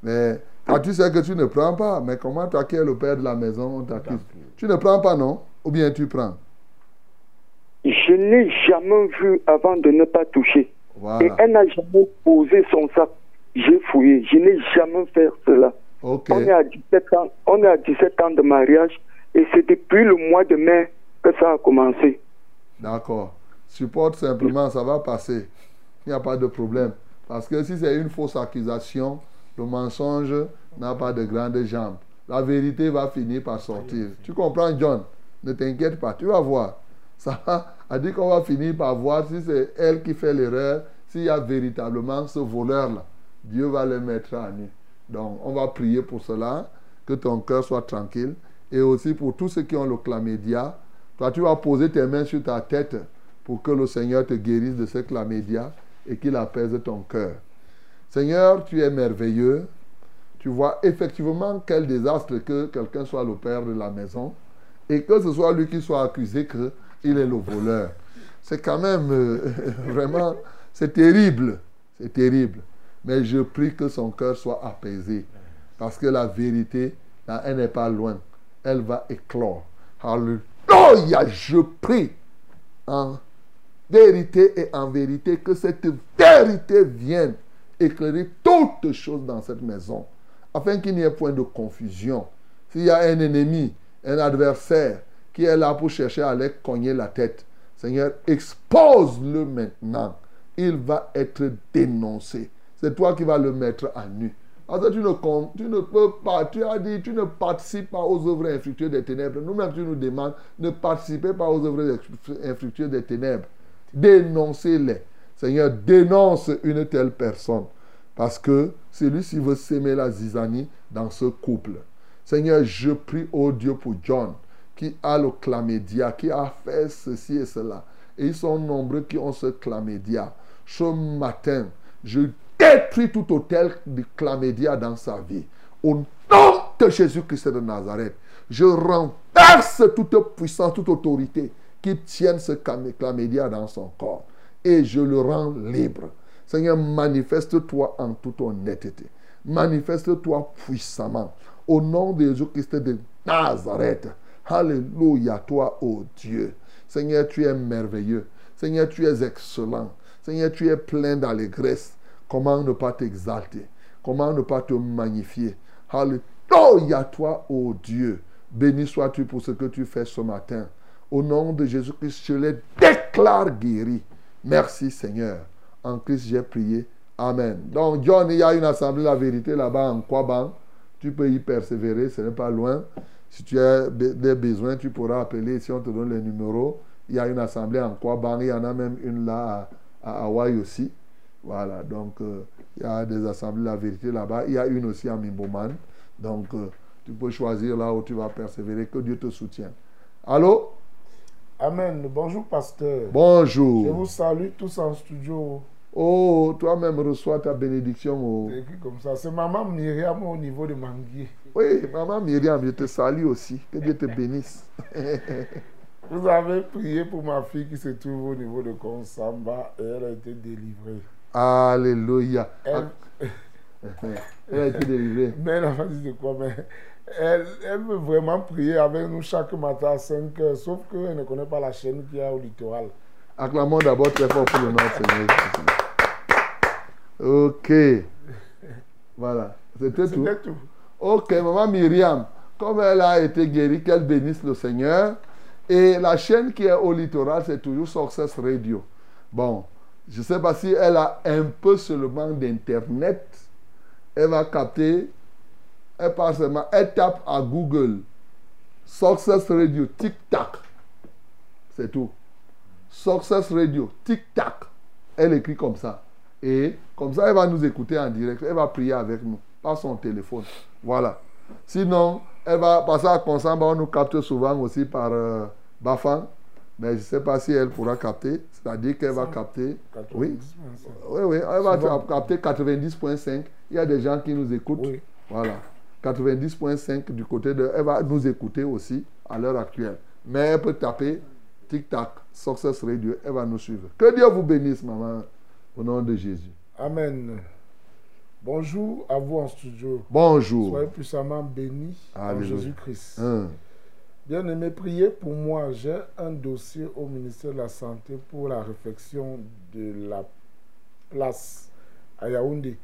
Mais quand tu sais que tu ne prends pas, mais comment toi qui es le père de la maison, on t'accuse Tu ne prends pas, non? Ou bien tu prends? Je n'ai jamais vu avant de ne pas toucher. Voilà. Et elle n'a jamais posé son sac. J'ai fouillé. Je n'ai jamais fait cela. On est à 17 ans, on est à 17 ans de mariage et c'est depuis le mois de mai que ça a commencé. D'accord. Supporte simplement, ça va passer. Il n'y a pas de problème. Parce que si c'est une fausse accusation, le mensonge n'a pas de grandes jambes. La vérité va finir par sortir. Tu comprends, John? Ne t'inquiète pas, tu vas voir. Ça a dit qu'on va finir par voir si c'est elle qui fait l'erreur, s'il y a véritablement ce voleur-là. Dieu va le mettre à nu. Donc, on va prier pour cela, que ton cœur soit tranquille. Et aussi pour tous ceux qui ont le chlamydia, toi, tu vas poser tes mains sur ta tête pour que le Seigneur te guérisse de ce chlamydia et qu'il apaise ton cœur. Seigneur, tu es merveilleux. Tu vois effectivement quel désastre que quelqu'un soit le père de la maison et que ce soit lui qui soit accusé qu'il est le voleur. C'est quand même euh, vraiment, c'est terrible. C'est terrible. Mais je prie que son cœur soit apaisé. Parce que la vérité, elle n'est pas loin. Elle va éclore. Alléluia. Je prie en vérité et en vérité que cette vérité vienne éclairer toutes choses dans cette maison. Afin qu'il n'y ait point de confusion. S'il y a un ennemi, un adversaire qui est là pour chercher à aller cogner la tête, Seigneur, expose-le maintenant. Il va être dénoncé. C'est toi qui vas le mettre à nu. Parce que tu ne, tu ne peux pas, tu as dit, tu ne participes pas aux œuvres infructueuses des ténèbres. Nous-mêmes, tu nous demandes, ne participez pas aux œuvres infructueuses des ténèbres. Dénoncez-les. Seigneur, dénonce une telle personne. Parce que celui-ci veut s'aimer la zizanie dans ce couple. Seigneur, je prie, oh Dieu, pour John, qui a le chlamydia, qui a fait ceci et cela. Et ils sont nombreux qui ont ce chlamydia. Ce matin, je détruis tout hôtel de chlamydia dans sa vie. Au nom de Jésus-Christ de Nazareth, je renverse toute puissance, toute autorité qui tienne ce chlamydia dans son corps. Et je le rends libre. Seigneur, manifeste-toi en toute honnêteté. Manifeste-toi puissamment. Au nom de Jésus-Christ de Nazareth. Alléluia, toi, ô Dieu. Seigneur, tu es merveilleux. Seigneur, tu es excellent. Seigneur, tu es plein d'allégresse. Comment ne pas t'exalter? Comment ne pas te magnifier? Alléluia, toi, ô Dieu. Béni sois-tu pour ce que tu fais ce matin. Au nom de Jésus-Christ, je les déclare guéris. Merci, Seigneur. En Christ, j'ai prié. Amen. Donc, John, il y a une assemblée de la vérité là-bas en Kwaban. Tu peux y persévérer, ce n'est pas loin. Si tu as des besoins, tu pourras appeler. Si on te donne les numéros, il y a une assemblée en Kwaban. Il y en a même une là à, Hawaï aussi. Voilà, donc euh, il y a des assemblées de la vérité là-bas. Il y a une aussi à Mimboman. Donc, euh, tu peux choisir là où tu vas persévérer. Que Dieu te soutienne. Allô? Amen. Bonjour, pasteur. Bonjour. Je vous salue tous en studio. Oh, toi-même reçois ta bénédiction. oh. C'est écrit comme ça. C'est maman Myriam au niveau de Manguier. Oui, maman Myriam, je te salue aussi. Que Dieu te bénisse. Vous avez prié pour ma fille qui se trouve au niveau de Konsamba et elle a été délivrée. Alléluia. Elle, Elle a été délivrée. mais elle n'a pas dit de quoi, mais elle, elle veut vraiment prier avec nous chaque matin à 5 heures, sauf qu'elle ne connaît pas la chaîne qu'il y a au littoral. Acclamons d'abord très fort pour le nom Seigneur. Ok. Voilà. C'était tout. C'était tout. Ok, maman Myriam, comme elle a été guérie, qu'elle bénisse le Seigneur. Et la chaîne qui est au littoral, c'est toujours Success Radio. Bon, je ne sais pas si elle a un peu seulement d'Internet. Elle va capter. Elle passe seulement, elle tape à Google Success Radio, tic-tac. C'est tout. Success Radio, tic-tac. Elle écrit comme ça. Et comme ça, elle va nous écouter en direct. Elle va prier avec nous, par son téléphone. Voilà. Sinon, elle va passer à Consamba. On nous capte souvent aussi par euh, Bafan. Mais je ne sais pas si elle pourra capter. C'est-à-dire qu'elle va capter. Oui. Oui, oui. Elle va capter 90.5. Il y a des gens qui nous écoutent. Oui. Voilà. 90.5 du côté de. Elle va nous écouter aussi à l'heure actuelle. Mais elle peut taper tic-tac, Success Radio. Elle va nous suivre. Que Dieu vous bénisse, maman, au nom de Jésus. Amen. Bonjour à vous en studio. Bonjour. Soyez puissamment bénis en. Jésus-Christ. Bien-aimé, priez pour moi. J'ai un dossier au ministère de la Santé pour la réfection de la place à Yaoundé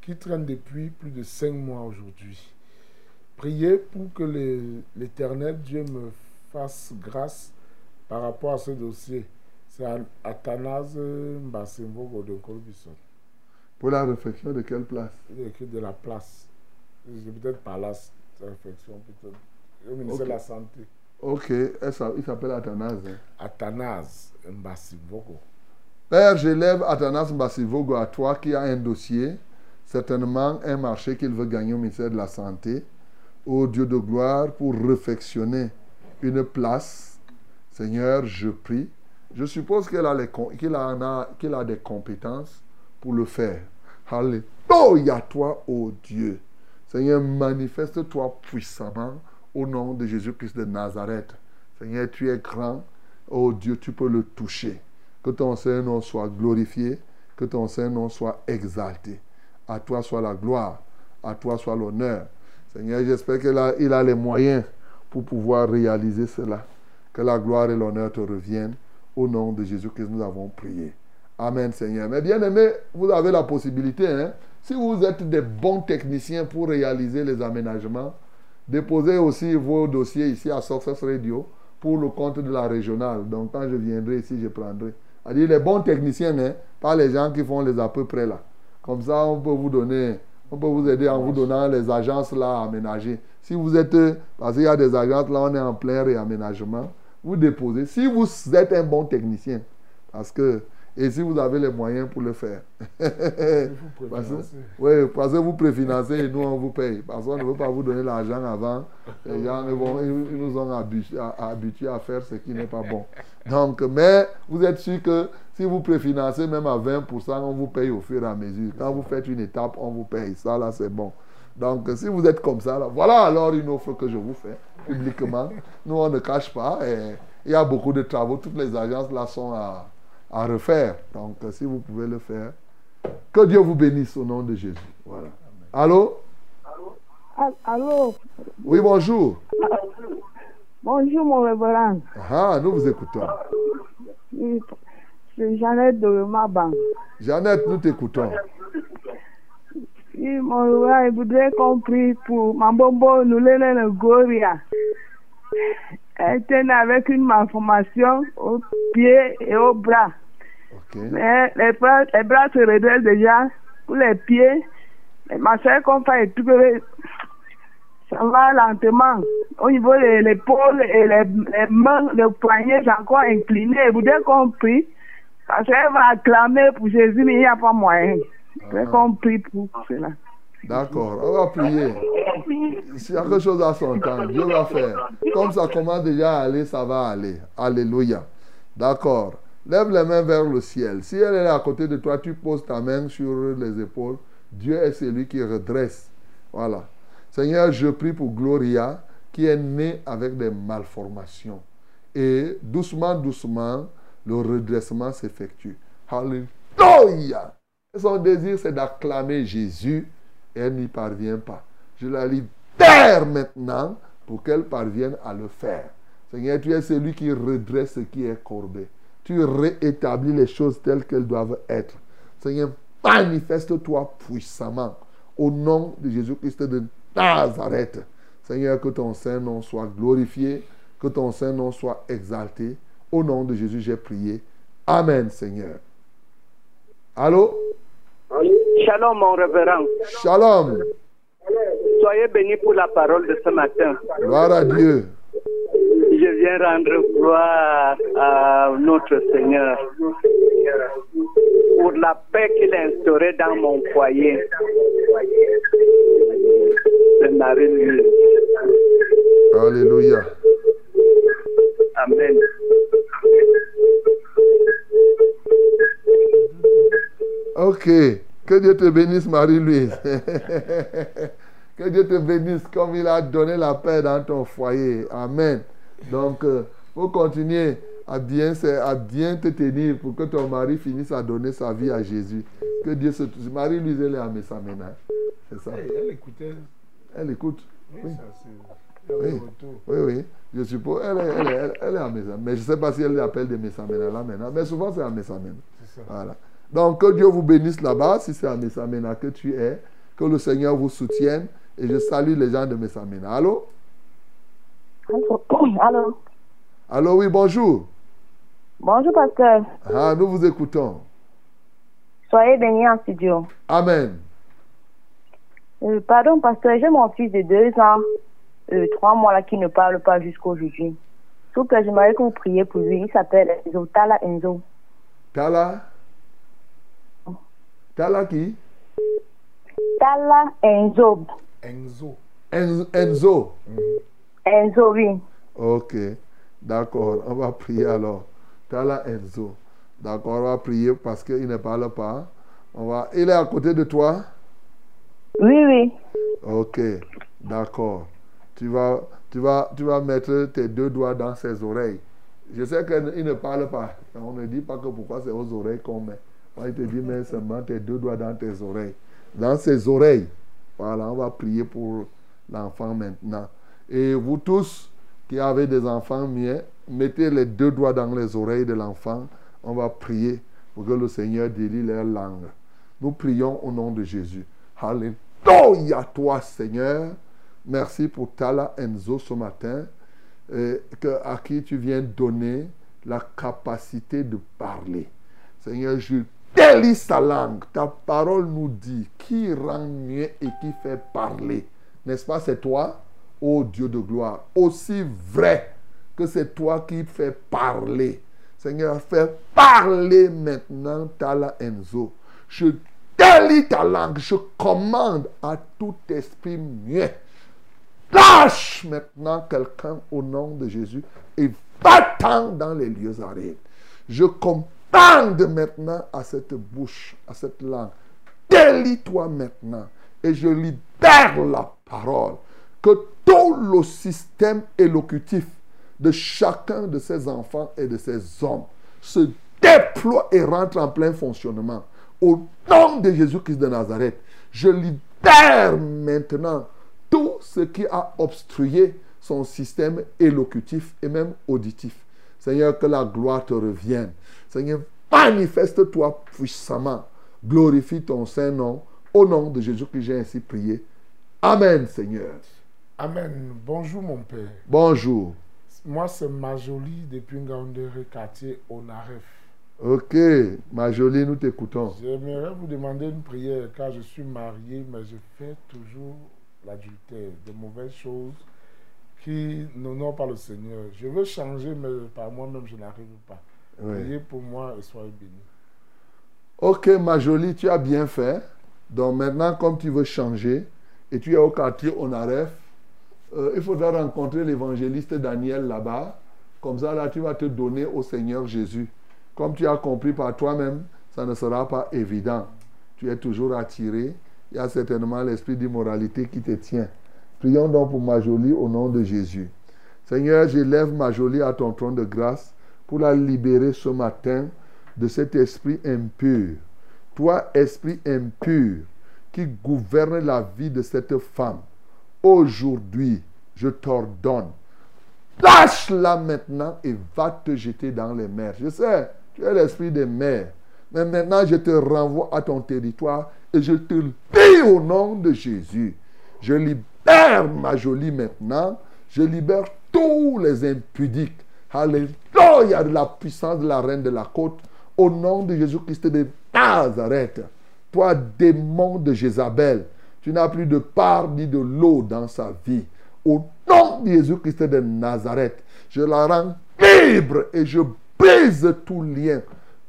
qui traîne depuis plus de cinq mois aujourd'hui. Priez pour que le- l'Éternel Dieu me fasse grâce par rapport à ce dossier. C'est An- Athanase Mbassembo Godonkolo Bisson. Pour la réflexion de quelle place? De la place. C'est peut-être par cette réflexion, peut-être. Au ministère de la Santé. Ok, il s'appelle Athanase. hein. Athanase Mbasivogo. Père, j'élève Athanas Mbasivogo à toi qui a un dossier, certainement un marché qu'il veut gagner au ministère de la Santé. Ô Dieu de gloire, pour réfectionner une place, Seigneur, je prie. Je suppose qu'il a, des compétences pour le faire. Alléluia, toi, ô Dieu. Seigneur, manifeste-toi puissamment au nom de Jésus-Christ de Nazareth. Seigneur, tu es grand. Oh Dieu, tu peux le toucher. Que ton Saint-Nom soit glorifié, que ton Saint-Nom soit exalté. À toi soit la gloire, à toi soit l'honneur. Seigneur, j'espère qu'il a, les moyens pour pouvoir réaliser cela. Que la gloire et l'honneur te reviennent. Au nom de Jésus-Christ, nous avons prié. Amen, Seigneur. Mais bien aimé, vous avez la possibilité, hein, si vous êtes des bons techniciens pour réaliser les aménagements, déposez aussi vos dossiers ici à Success Radio pour le compte de la régionale. Donc, quand je viendrai ici, je prendrai. C'est-à-dire les bons techniciens, hein, pas les gens qui font les à peu près là. Comme ça, on peut vous donner, on peut vous aider en vous donnant les agences là à aménager. Si vous êtes, parce qu'il y a des agences là, on est en plein réaménagement, vous déposez. Si vous êtes un bon technicien, parce que, et si vous avez les moyens pour le faire. parce, que, oui, parce que vous préfinancez et nous on vous paye. Parce qu'on ne veut pas vous donner l'argent avant. Les gens ils vont- ils nous ont habitués à, habitués à faire ce qui n'est pas bon. Donc, mais vous êtes sûr que si vous préfinancez même à 20%, on vous paye au fur et à mesure. Quand vous faites une étape, on vous paye. Ça, là, c'est bon. Donc, si vous êtes comme ça, là, voilà alors une offre que je vous fais publiquement. Nous, on ne cache pas. Et il y a beaucoup de travaux. Toutes les agences là sont à, à refaire. Donc, si vous pouvez le faire, que Dieu vous bénisse au nom de Jésus. Voilà. Allô? Allô, Oui, bonjour. bonjour mon révérend. Ah, nous vous écoutons. Oui, C'est Jeannette de Maban. Jeannette, nous t'écoutons. Oui, mon révérend, je voudrais qu'on prie pour Mambombo Nulele Goria. Elle née avec une malformation au pied et au bras. Mais les bras, les bras se redressent déjà pour les pieds. Et ma soeur, qu'on fait tout, ça va lentement. Au niveau de l'épaule et les, les mains, le poignet, c'est encore incliné. Voudrais qu'on prie. Parce qu'elle va acclamer pour Jésus, mais il n'y a pas moyen. Je voudrais qu'on prie pour cela. D'accord, on va prier. S'il y a quelque chose à son temps, Dieu va faire. Comme ça commence déjà à aller, ça va aller. Alléluia. D'accord. Lève les mains vers le ciel. Si elle est à côté de toi, tu poses ta main sur les épaules. Dieu est celui qui redresse. Voilà. Seigneur, je prie pour Gloria qui est née avec des malformations. Et doucement, doucement, le redressement s'effectue. Alléluia. Son désir, c'est d'acclamer Jésus et elle n'y parvient pas. Je la libère maintenant pour qu'elle parvienne à le faire. Seigneur, tu es celui qui redresse ce qui est courbé. Tu réétablis les choses telles qu'elles doivent être. Seigneur, manifeste-toi puissamment au nom de Jésus-Christ de Nazareth. Seigneur, que ton Saint-Nom soit glorifié, que ton Saint-Nom soit exalté. Au nom de Jésus, j'ai prié. Amen, Seigneur. Allô? Shalom, mon révérend. Shalom. Soyez bénis pour la parole de ce matin. Gloire à Dieu. Je viens rendre gloire à notre Seigneur pour la paix qu'il a instaurée dans mon foyer. C'est Marie-Louise. Alléluia. Amen. Ok. Que Dieu te bénisse, Marie-Louise. que Dieu te bénisse comme il a donné la paix dans ton foyer. Amen. Donc, il faut continuer à bien, à bien te tenir pour que ton mari finisse à donner sa vie à Jésus. Que Dieu se touche. Marie-Louise, elle est à sa ménage. C'est ça. Hey, elle écoutait. Elle écoute. Oui, Oui. ça c'est. Oui, oui, oui. Je suppose. Elle est, elle est, elle, elle est à Messamena. Mais je ne sais pas si elle l'appelle là maintenant. Mais souvent, c'est à ça. Voilà. Donc, que Dieu vous bénisse là-bas, si c'est à Messamena que tu es. Que le Seigneur vous soutienne. Et je salue les gens de Messamena. Allô? Allô? Allô, oui, bonjour. Bonjour, pasteur. Ah, nous vous écoutons. Soyez bénis en studio. Amen. Euh, pardon, pasteur, j'ai mon fils de deux ans, euh, trois mois là, qui ne parle pas jusqu'aujourd'hui. Sauf que j'aimerais que vous priez pour lui. Il s'appelle Enzo, Tala Enzo. Tala? Tala qui? Tala Enzo. Enzo. En- Enzo. Enzo, oui. Ok, d'accord, on va prier alors. Tala Enzo. D'accord, on va prier parce qu'il ne parle pas. On va... Il est à côté de toi? Oui, oui. Ok, d'accord. Tu vas, tu, vas, tu vas mettre tes deux doigts dans ses oreilles. Je sais qu'il ne parle pas. On ne dit pas que pourquoi c'est aux oreilles qu'on met. Il te dit, mets seulement tes deux doigts dans tes oreilles. Dans ses oreilles. Voilà, on va prier pour l'enfant maintenant. Et vous tous qui avez des enfants miens, mettez les deux doigts dans les oreilles de l'enfant. On va prier pour que le Seigneur délie leur langue. Nous prions au nom de Jésus. Alléluia toi, Seigneur. Merci pour Tala Enzo ce matin, à qui tu viens donner la capacité de parler. Seigneur, je délie sa langue. Ta parole nous dit qui rend mieux et qui fait parler. N'est-ce pas, c'est toi, ô Dieu de gloire. Aussi vrai que c'est toi qui fais parler. Seigneur, fais parler maintenant Tala Enzo. Je délie ta langue. Je commande à tout esprit muet. Lâche maintenant quelqu'un au nom de Jésus et va-t'en dans les lieux arides. Je commande maintenant à cette bouche, à cette langue. Délie-toi maintenant et je libère la parole. Que tout le système élocutif de chacun de ces enfants et de ces hommes se déploie et rentre en plein fonctionnement. Au nom de Jésus-Christ de Nazareth, je libère maintenant tout ce qui a obstrué son système élocutif et même auditif. Seigneur, que la gloire te revienne. Seigneur, manifeste-toi puissamment. Glorifie ton Saint-Nom. Au nom de Jésus que j'ai ainsi prié. Amen, Seigneur. Amen. Bonjour, mon père. Bonjour. Moi, c'est Majoli depuis Ngaoundéré, quartier Onaref. Ok, ma jolie, nous t'écoutons. J'aimerais vous demander une prière car je suis marié, mais je fais toujours l'adultère, de mauvaises choses qui n'honorent pas le Seigneur. Je veux changer, mais par moi-même, je n'arrive pas. Oui. Priez pour moi et soyez bénis. Ok, ma jolie, tu as bien fait. Donc maintenant, comme tu veux changer et tu es au quartier Onaref, euh, il faudra rencontrer l'évangéliste Daniel là-bas. Comme ça, là, tu vas te donner au Seigneur Jésus. Comme tu as compris par toi-même, ça ne sera pas évident. Tu es toujours attiré. Il y a certainement l'esprit d'immoralité qui te tient. Prions donc pour ma jolie au nom de Jésus. Seigneur, j'élève ma jolie à ton trône de grâce pour la libérer ce matin de cet esprit impur. Toi, esprit impur, qui gouverne la vie de cette femme, aujourd'hui, je t'ordonne, lâche-la maintenant et va te jeter dans les mers. Je sais, tu es l'esprit des mers. Mais maintenant, je te renvoie à ton territoire et je te dis au nom de Jésus. Je libère ma jolie maintenant. Je libère tous les impudiques. Alléluia de la puissance de la reine de la côte. Au nom de Jésus-Christ de Nazareth. Toi, démon de Jézabel, tu n'as plus de part ni de l'eau dans sa vie. Au nom de Jésus-Christ de Nazareth, je la rends libre et je brise tout lien,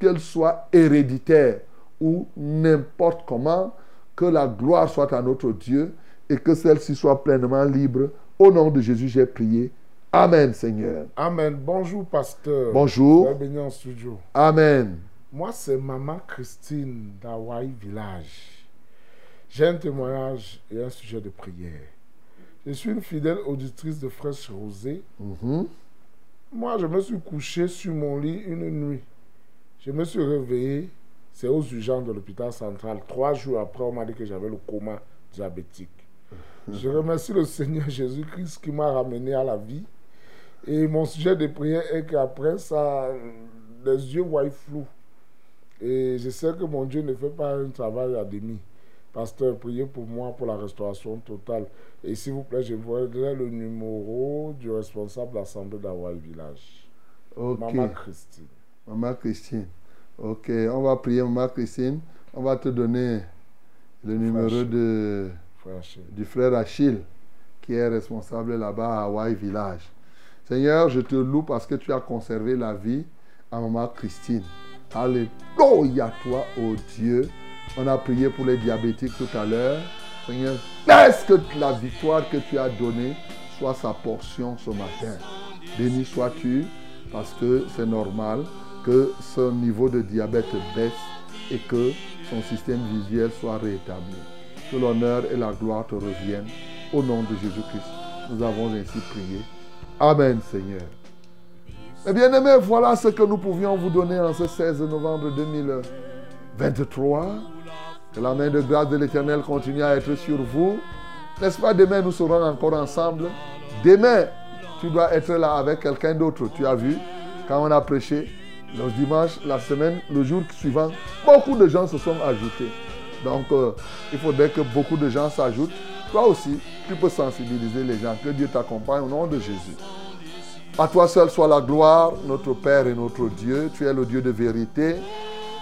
qu'elle soit héréditaire ou n'importe comment, que la gloire soit à notre Dieu et que celle-ci soit pleinement libre. Au nom de Jésus, j'ai prié. Amen, Seigneur. Amen. Bonjour, pasteur. Bonjour. Bénis en studio. Amen. Moi, c'est Maman Christine d'Hawaï Village. J'ai un témoignage et un sujet de prière. Je suis une fidèle auditrice de Fraîche Rosée. Mhm. Moi, je me suis couché sur mon lit une nuit. Je me suis réveillé. C'est aux urgences de l'hôpital central. Trois jours après, on m'a dit que j'avais le coma diabétique. Je remercie le Seigneur Jésus-Christ qui m'a ramené à la vie. Et mon sujet de prière est qu'après ça, les yeux voient flou. Et je sais que mon Dieu ne fait pas un travail à demi. Pasteur, priez pour moi pour la restauration totale. Et s'il vous plaît, je voudrais le numéro du responsable de l'Assemblée d'Hawaï Village. Maman Christine. Maman Christine. Ok, on va prier Maman Christine. On va te donner le numéro de, Frère du frère Achille, qui est responsable là-bas à Hawaï Village. Seigneur, je te loue parce que tu as conservé la vie à maman Christine. Alléluia toi, ô Dieu. On a prié pour les diabétiques tout à l'heure. Seigneur, laisse que la victoire que tu as donnée soit sa portion ce matin. Béni sois-tu parce que c'est normal que son niveau de diabète baisse et que son système visuel soit rétabli. Que l'honneur et la gloire te reviennent. Au nom de Jésus-Christ, nous avons ainsi prié. Amen, Seigneur. Eh bien aimés, voilà ce que nous pouvions vous donner en ce 16 novembre 2023. Que la main de grâce de l'Éternel continue à être sur vous. N'est-ce pas, demain nous serons encore ensemble? Demain, tu dois être là avec quelqu'un d'autre. Tu as vu, quand on a prêché, le dimanche, la semaine, le jour suivant, beaucoup de gens se sont ajoutés. Donc, euh, il faudrait que beaucoup de gens s'ajoutent. Toi aussi, tu peux sensibiliser les gens. Que Dieu t'accompagne au nom de Jésus. À toi seul soit la gloire, notre Père et notre Dieu. Tu es le Dieu de vérité,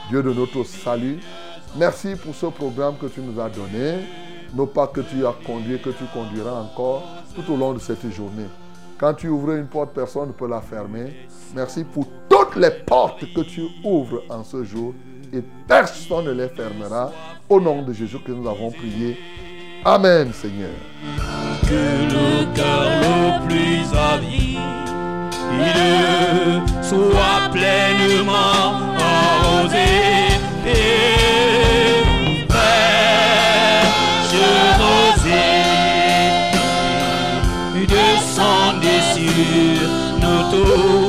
Dieu de notre salut. Merci pour ce programme que tu nous as donné. Nos pas que tu as conduit, que tu conduiras encore tout au long de cette journée. Quand tu ouvres une porte, personne ne peut la fermer. Merci pour toutes les portes que tu ouvres en ce jour et personne ne les fermera. Au nom de Jésus que nous avons prié. Amen, Seigneur. que le cœur le plus soit pleinement descendez sur